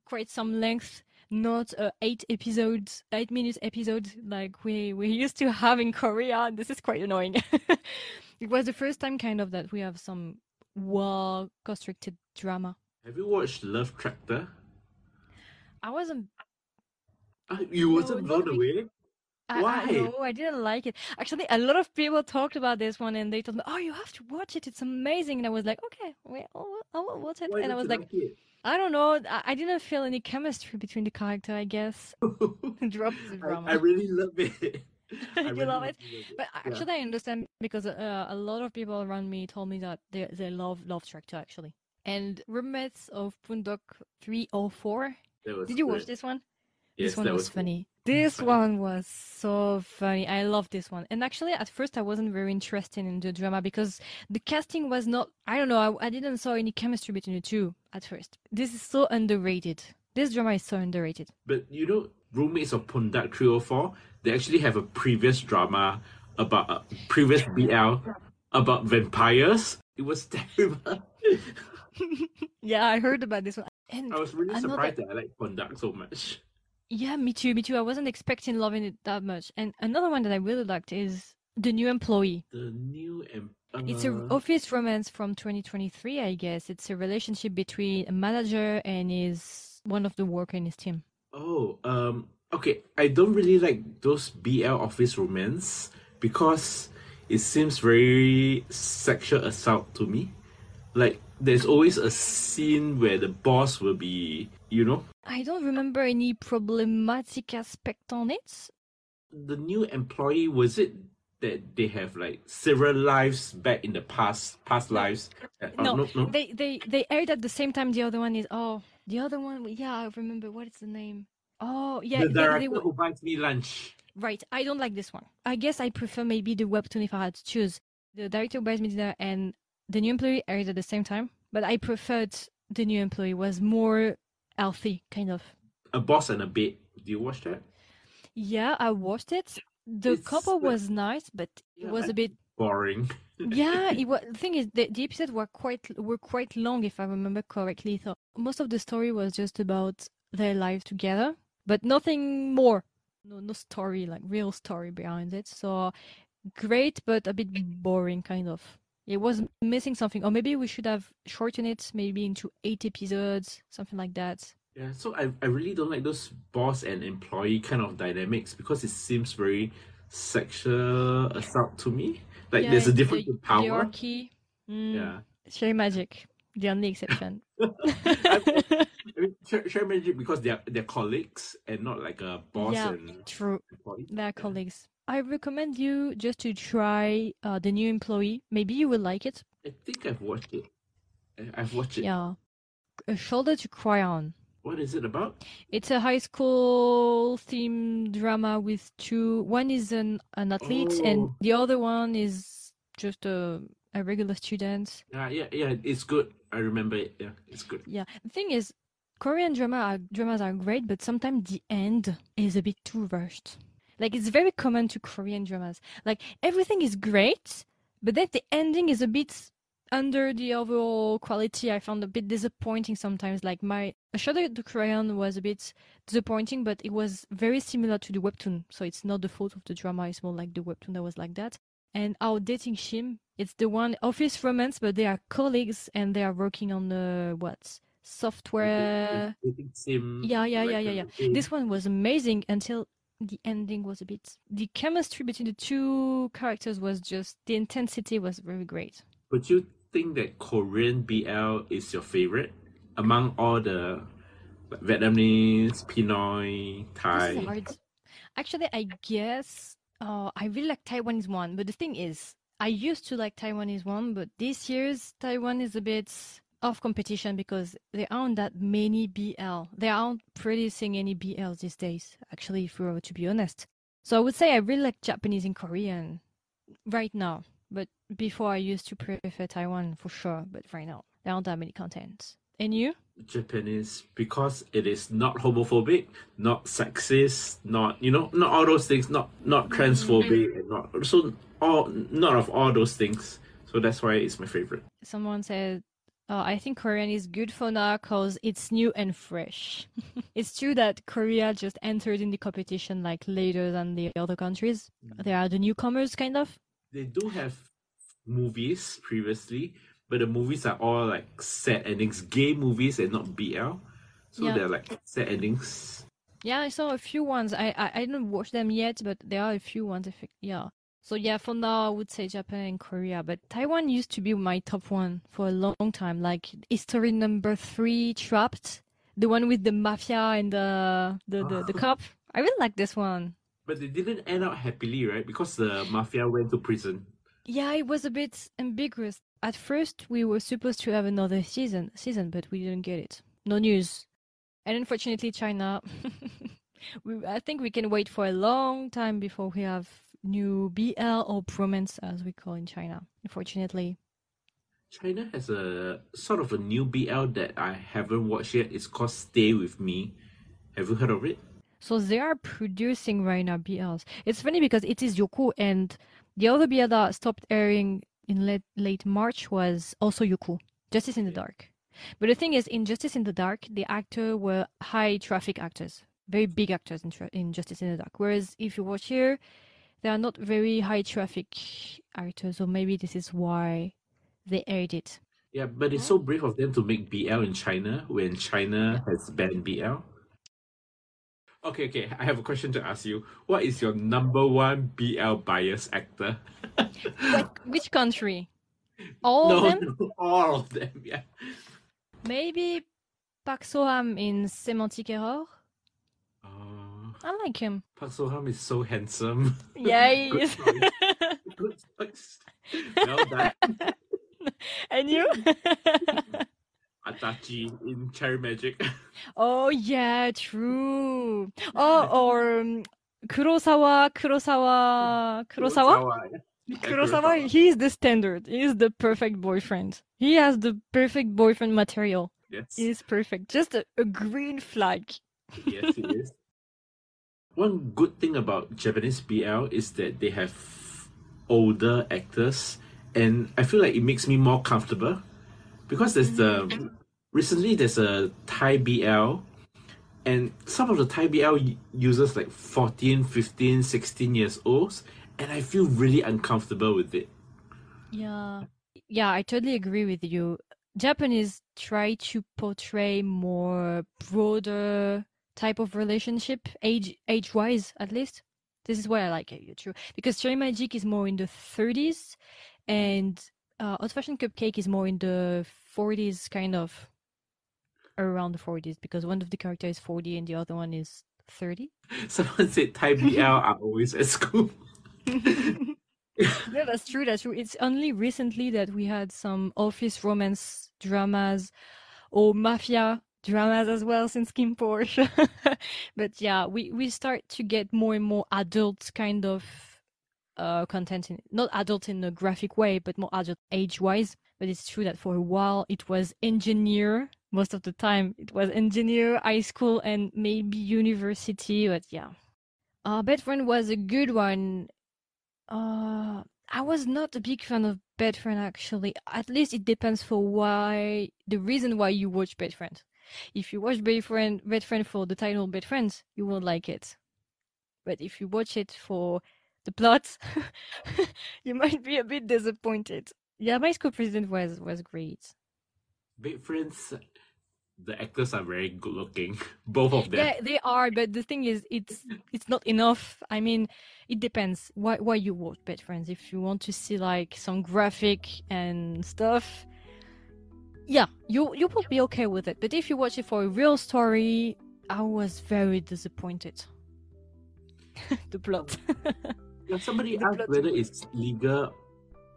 S2: quite some length, not uh, eight episodes, eight minutes episodes like we we <laughs> used to have in Korea. This is quite annoying. <laughs> it was the first time kind of that we have some well constructed drama.
S1: Have you watched Love Tractor?
S2: I wasn't
S1: Uh, you wasn't
S2: not
S1: blown away?
S2: I,
S1: Why?
S2: I know, I didn't like it. Actually, a lot of people talked about this one and they told me, "Oh, you have to watch it. It's amazing." And I was like, "Okay, wait, I'll, I'll watch it."
S1: Why
S2: and I was
S1: you
S2: like, "I don't know. I, I didn't feel any chemistry between the character. I guess." <laughs> <laughs> Drop the drama.
S1: I, I really love it. <laughs> I
S2: you
S1: really
S2: love it,
S1: really love
S2: but
S1: Yeah.
S2: actually, I understand because uh, a lot of people around me told me that they they love Love Tractor actually. And roommates of Poongduck three or four. Did you watch this one?
S1: Yes,
S2: this one was,
S1: good.
S2: funny. This one was so funny. I love this one. And actually, at first, I wasn't very interested in the drama because the casting was not. I don't know. I, I didn't saw any chemistry between the two at first. This is so underrated. This drama is so underrated.
S1: But you know, roommates of Poongduck 304, they actually have a previous drama about a previous BL about vampires. It was <laughs> terrible. <laughs>
S2: Yeah, I heard about this one. And
S1: I was really surprised that I like Poongduck so much.
S2: Yeah, me too. Me too. I wasn't expecting loving it that much. And another one that I really liked is the new employee.
S1: The new em-
S2: It's an
S1: uh,
S2: office romance from 2023, I guess. It's a relationship between a manager and his one of the worker in his team.
S1: Oh, um, okay. I don't really like those BL office romance because it seems very sexual assault to me. Like, there's always a scene where the boss will be, you know,
S2: I don't remember any problematic aspect on it.
S1: the new employee. Was it that they have like several lives back in the past, past lives? Oh,
S2: No,
S1: no, no.
S2: They they they aired at the same time. The other one is oh, the other one. Yeah, I remember. What is the name? Oh, yeah.
S1: the director
S2: they were-
S1: who buys me lunch.
S2: Right. I don't like this one. I guess I prefer maybe the webtoon if I had to choose. The director buys me dinner and the new employee aired at the same time. But I preferred the new employee was more healthy, kind of.
S1: A Boss and a Babe. Do you watch that?
S2: Yeah, I watched it. The
S1: It's
S2: was nice, but it
S1: Yeah,
S2: was a bit.
S1: Boring. <laughs>
S2: Yeah, it was. The thing is, the, the episodes were quite were quite long, if I remember correctly. So most of the story was just about their life together, but nothing more. No, no story like real story behind it. So great, but a bit boring, kind of. It was missing something, or maybe we should have shortened it, maybe into eight episodes, something like that.
S1: Yeah, so I, I really don't like those boss and employee kind of dynamics because it seems very sexual assault to me. Like
S2: Yeah,
S1: there's a difference in power.
S2: hierarchy. Mm,
S1: Yeah.
S2: Cherry Magic, the only exception. <laughs>
S1: I mean, <laughs> share, share magic because they're they're colleagues and not like a boss
S2: Yeah.
S1: and
S2: True.
S1: employee.
S2: They're
S1: Yeah.
S2: colleagues. I recommend you just to try uh, the new employee. Maybe you will like it.
S1: I think I've watched it. I've watched it.
S2: Yeah. A shoulder to cry on.
S1: What is it about?
S2: It's a high school theme drama with two. One is an, an athlete, and
S1: Oh.
S2: the other one is just a, a regular student.
S1: Yeah, yeah, yeah. It's good. I remember it. Yeah, it's good.
S2: Yeah. The thing is, Korean drama are, dramas are great, but sometimes the end is a bit too rushed. Like it's very common to Korean dramas. Like everything is great, but then the ending is a bit under the overall quality. I found a bit disappointing sometimes. Like my Shadow the Korean was a bit disappointing, but it was very similar to the webtoon. So it's not the fault of the drama. It's more like the webtoon that was like that. And our Dating Sim, it's the one office romance, but they are colleagues and they are working on the what software.
S1: Dating sim.
S2: Yeah, yeah, yeah, yeah, yeah. This one was amazing until the ending was a bit. The chemistry between the two characters was just the intensity was very great.
S1: Would you think that Korean BL is your favorite among all the Vietnamese, Pinoy, Thai?
S2: Actually, I guess Oh, I really like Taiwanese one, but the thing is, I used to like Taiwanese one, but this year's Taiwan is a bit off competition because there aren't that many BL. They aren't producing any BLs these days, actually, if we were to be honest. So I would say I really like Japanese and Korean right now, but before I used to prefer Taiwan for sure, but right now there aren't that many contents. And you?
S1: Japanese because it is not homophobic, not sexist, not you know, not all those things, not not mm-hmm. transphobic, and not so all none of all those things. So that's why it's my favorite.
S2: Someone said, oh, I think Korean is good for now because it's new and fresh. <laughs> it's true that Korea just entered in the competition like later than the other countries. Mm. They are the newcomers, kind of.
S1: They do have movies previously, but the movies are all like sad endings, gay movies, and not BL. So
S2: Yeah.
S1: they're like sad endings.
S2: Yeah, I saw a few ones. I, I, I didn't watch them yet, but there are a few ones. If it, yeah. So yeah, for now I would say Japan and Korea, but Taiwan used to be my top one for a long time. Like history number three, Trapped, the one with the mafia and the the the, the ah. cop. I really like this one.
S1: But they didn't end up happily, right? Because the mafia went to prison.
S2: Yeah, it was a bit ambiguous. At first, we were supposed to have another season, season, but we didn't get it. No news. And unfortunately, China. <laughs> we, I think we can wait for a long time before we have new BL or bromance, as we call in China. Unfortunately.
S1: China has a sort of a new BL that I haven't watched yet. It's called Stay With Me. Have you heard of it?
S2: So they are producing right now BLs. It's funny because it is Youku, and the other BL that stopped airing in late, late March was also Youku, Justice in the Dark. But the thing is, in Justice in the Dark, the actors were high traffic actors, very big actors in, tra- in Justice in the Dark. Whereas if you watch here, they are not very high traffic actors, so maybe this is why they aired it.
S1: Yeah, but it's so brave of them to make BL in China when China has banned BL. Okay, okay, I have a question to ask you. What is your number one BL bias actor?
S2: What, which country? <laughs> All of them?
S1: no, all of them, yeah.
S2: Maybe Park Seo-ham in Semantic Error? I like him.
S1: Park Seo-ham is so handsome.
S2: Yeah, he <laughs>
S1: Good
S2: is.
S1: choice. Good choice. Well done. <laughs>
S2: and you? <laughs>
S1: Adachi in Cherry Magic.
S2: oh yeah, true. Oh, or um, Kurosawa, Kurosawa, Kurosawa.
S1: yeah.
S2: Kurosawa, he is the standard. He is the perfect boyfriend. He has the perfect boyfriend material.
S1: Yes.
S2: He is perfect. Just a, a green flag.
S1: yes, it is. One good thing about Japanese BL is that they have older actors, and I feel like it makes me more comfortable because there's the mm-hmm. recently there's a Thai BL, and some of the Thai BL u- users like 14, 15, 16 years olds, and I feel really uncomfortable with it.
S2: Yeah. Yeah, I totally agree with you. Japanese try to portray more broader type of relationship, age age wise at least. This is why I like it, true. Because Cherry Magic is more in the 30s and uh, Old Fashioned Cupcake is more in the 40s, kind of around the 40s, because one of the characters is 40 and the other one is 30. <laughs>
S1: Someone said Thai BL are always at school. <laughs>
S2: yeah, that's true. That's true. It's only recently that we had some office romance dramas or mafia dramas as well since KinnPorsche. <laughs> but yeah, we, we start to get more and more adult kind of uh, content in not adult in a graphic way, but more adult age wise. But it's true that for a while it was engineer. Most of the time it was engineer, high school, and maybe university. But yeah, uh, Bedfriend was a good one. Uh, I was not a big fan of Bedfriend actually. At least it depends for why the reason why you watch Bedfriend. If you watch Bedfriend, Bedfriend for the title Bedfriends, you won't like it. But if you watch it for the plot, <laughs> you might be a bit disappointed. Yeah, my school president was was great.
S1: Big friends, the actors are very good looking. <laughs> Both of them.
S2: Yeah, they are, but the thing is, it's it's not enough. I mean, it depends why why you watch Bad Friends. If you want to see like some graphic and stuff, yeah, you you will be okay with it. But if you watch it for a real story, I was very disappointed. <laughs> the plot. <laughs>
S1: Yeah, somebody
S2: The
S1: asked
S2: plot
S1: whether it's legal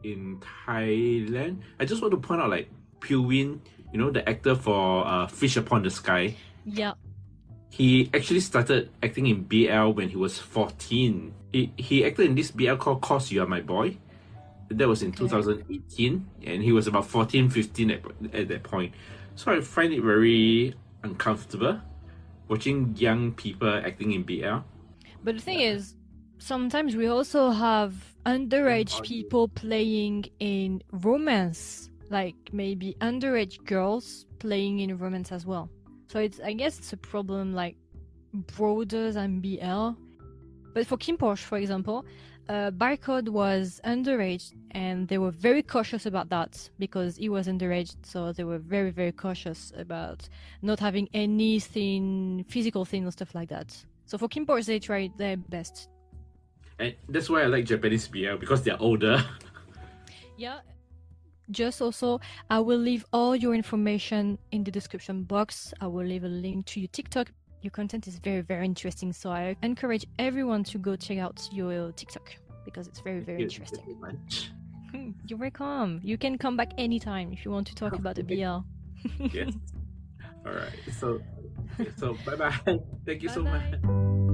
S1: in Thailand. I just want to point out, like Phuwin, you know, the actor for uh, Fish Upon the Sky.
S2: Yeah.
S1: He actually started acting in BL when he was 14. He, he acted in this BL called Cause You Are My Boy. That was in
S2: Okay.
S1: 2018, and he was about 14, 15 at, at that point. So I find it very uncomfortable watching young people acting in BL.
S2: But the thing is, sometimes we also have underage people playing in romance, like maybe underage girls playing in romance as well. So it's, I guess, it's a problem like broader than BL. But for KinnPorsche, for example, uh, Barcode was underage, and they were very cautious about that because he was underage. So they were very, very cautious about not having anything physical thing or stuff like that. So for Kinn they tried their best.
S1: And that's why I like Japanese BL because they're older. <laughs>
S2: Yeah. Just also, I will leave all your information in the description box. I will leave a link to your TikTok. Your content is very, very interesting. So I encourage everyone to go check out your TikTok because it's very, very
S1: you
S2: interesting.
S1: much.
S2: Hmm, You're welcome. You can come back anytime if you want to talk <laughs> about the. BL.
S1: Yes. <laughs> All right. So, so bye bye. <laughs> Thank you so much.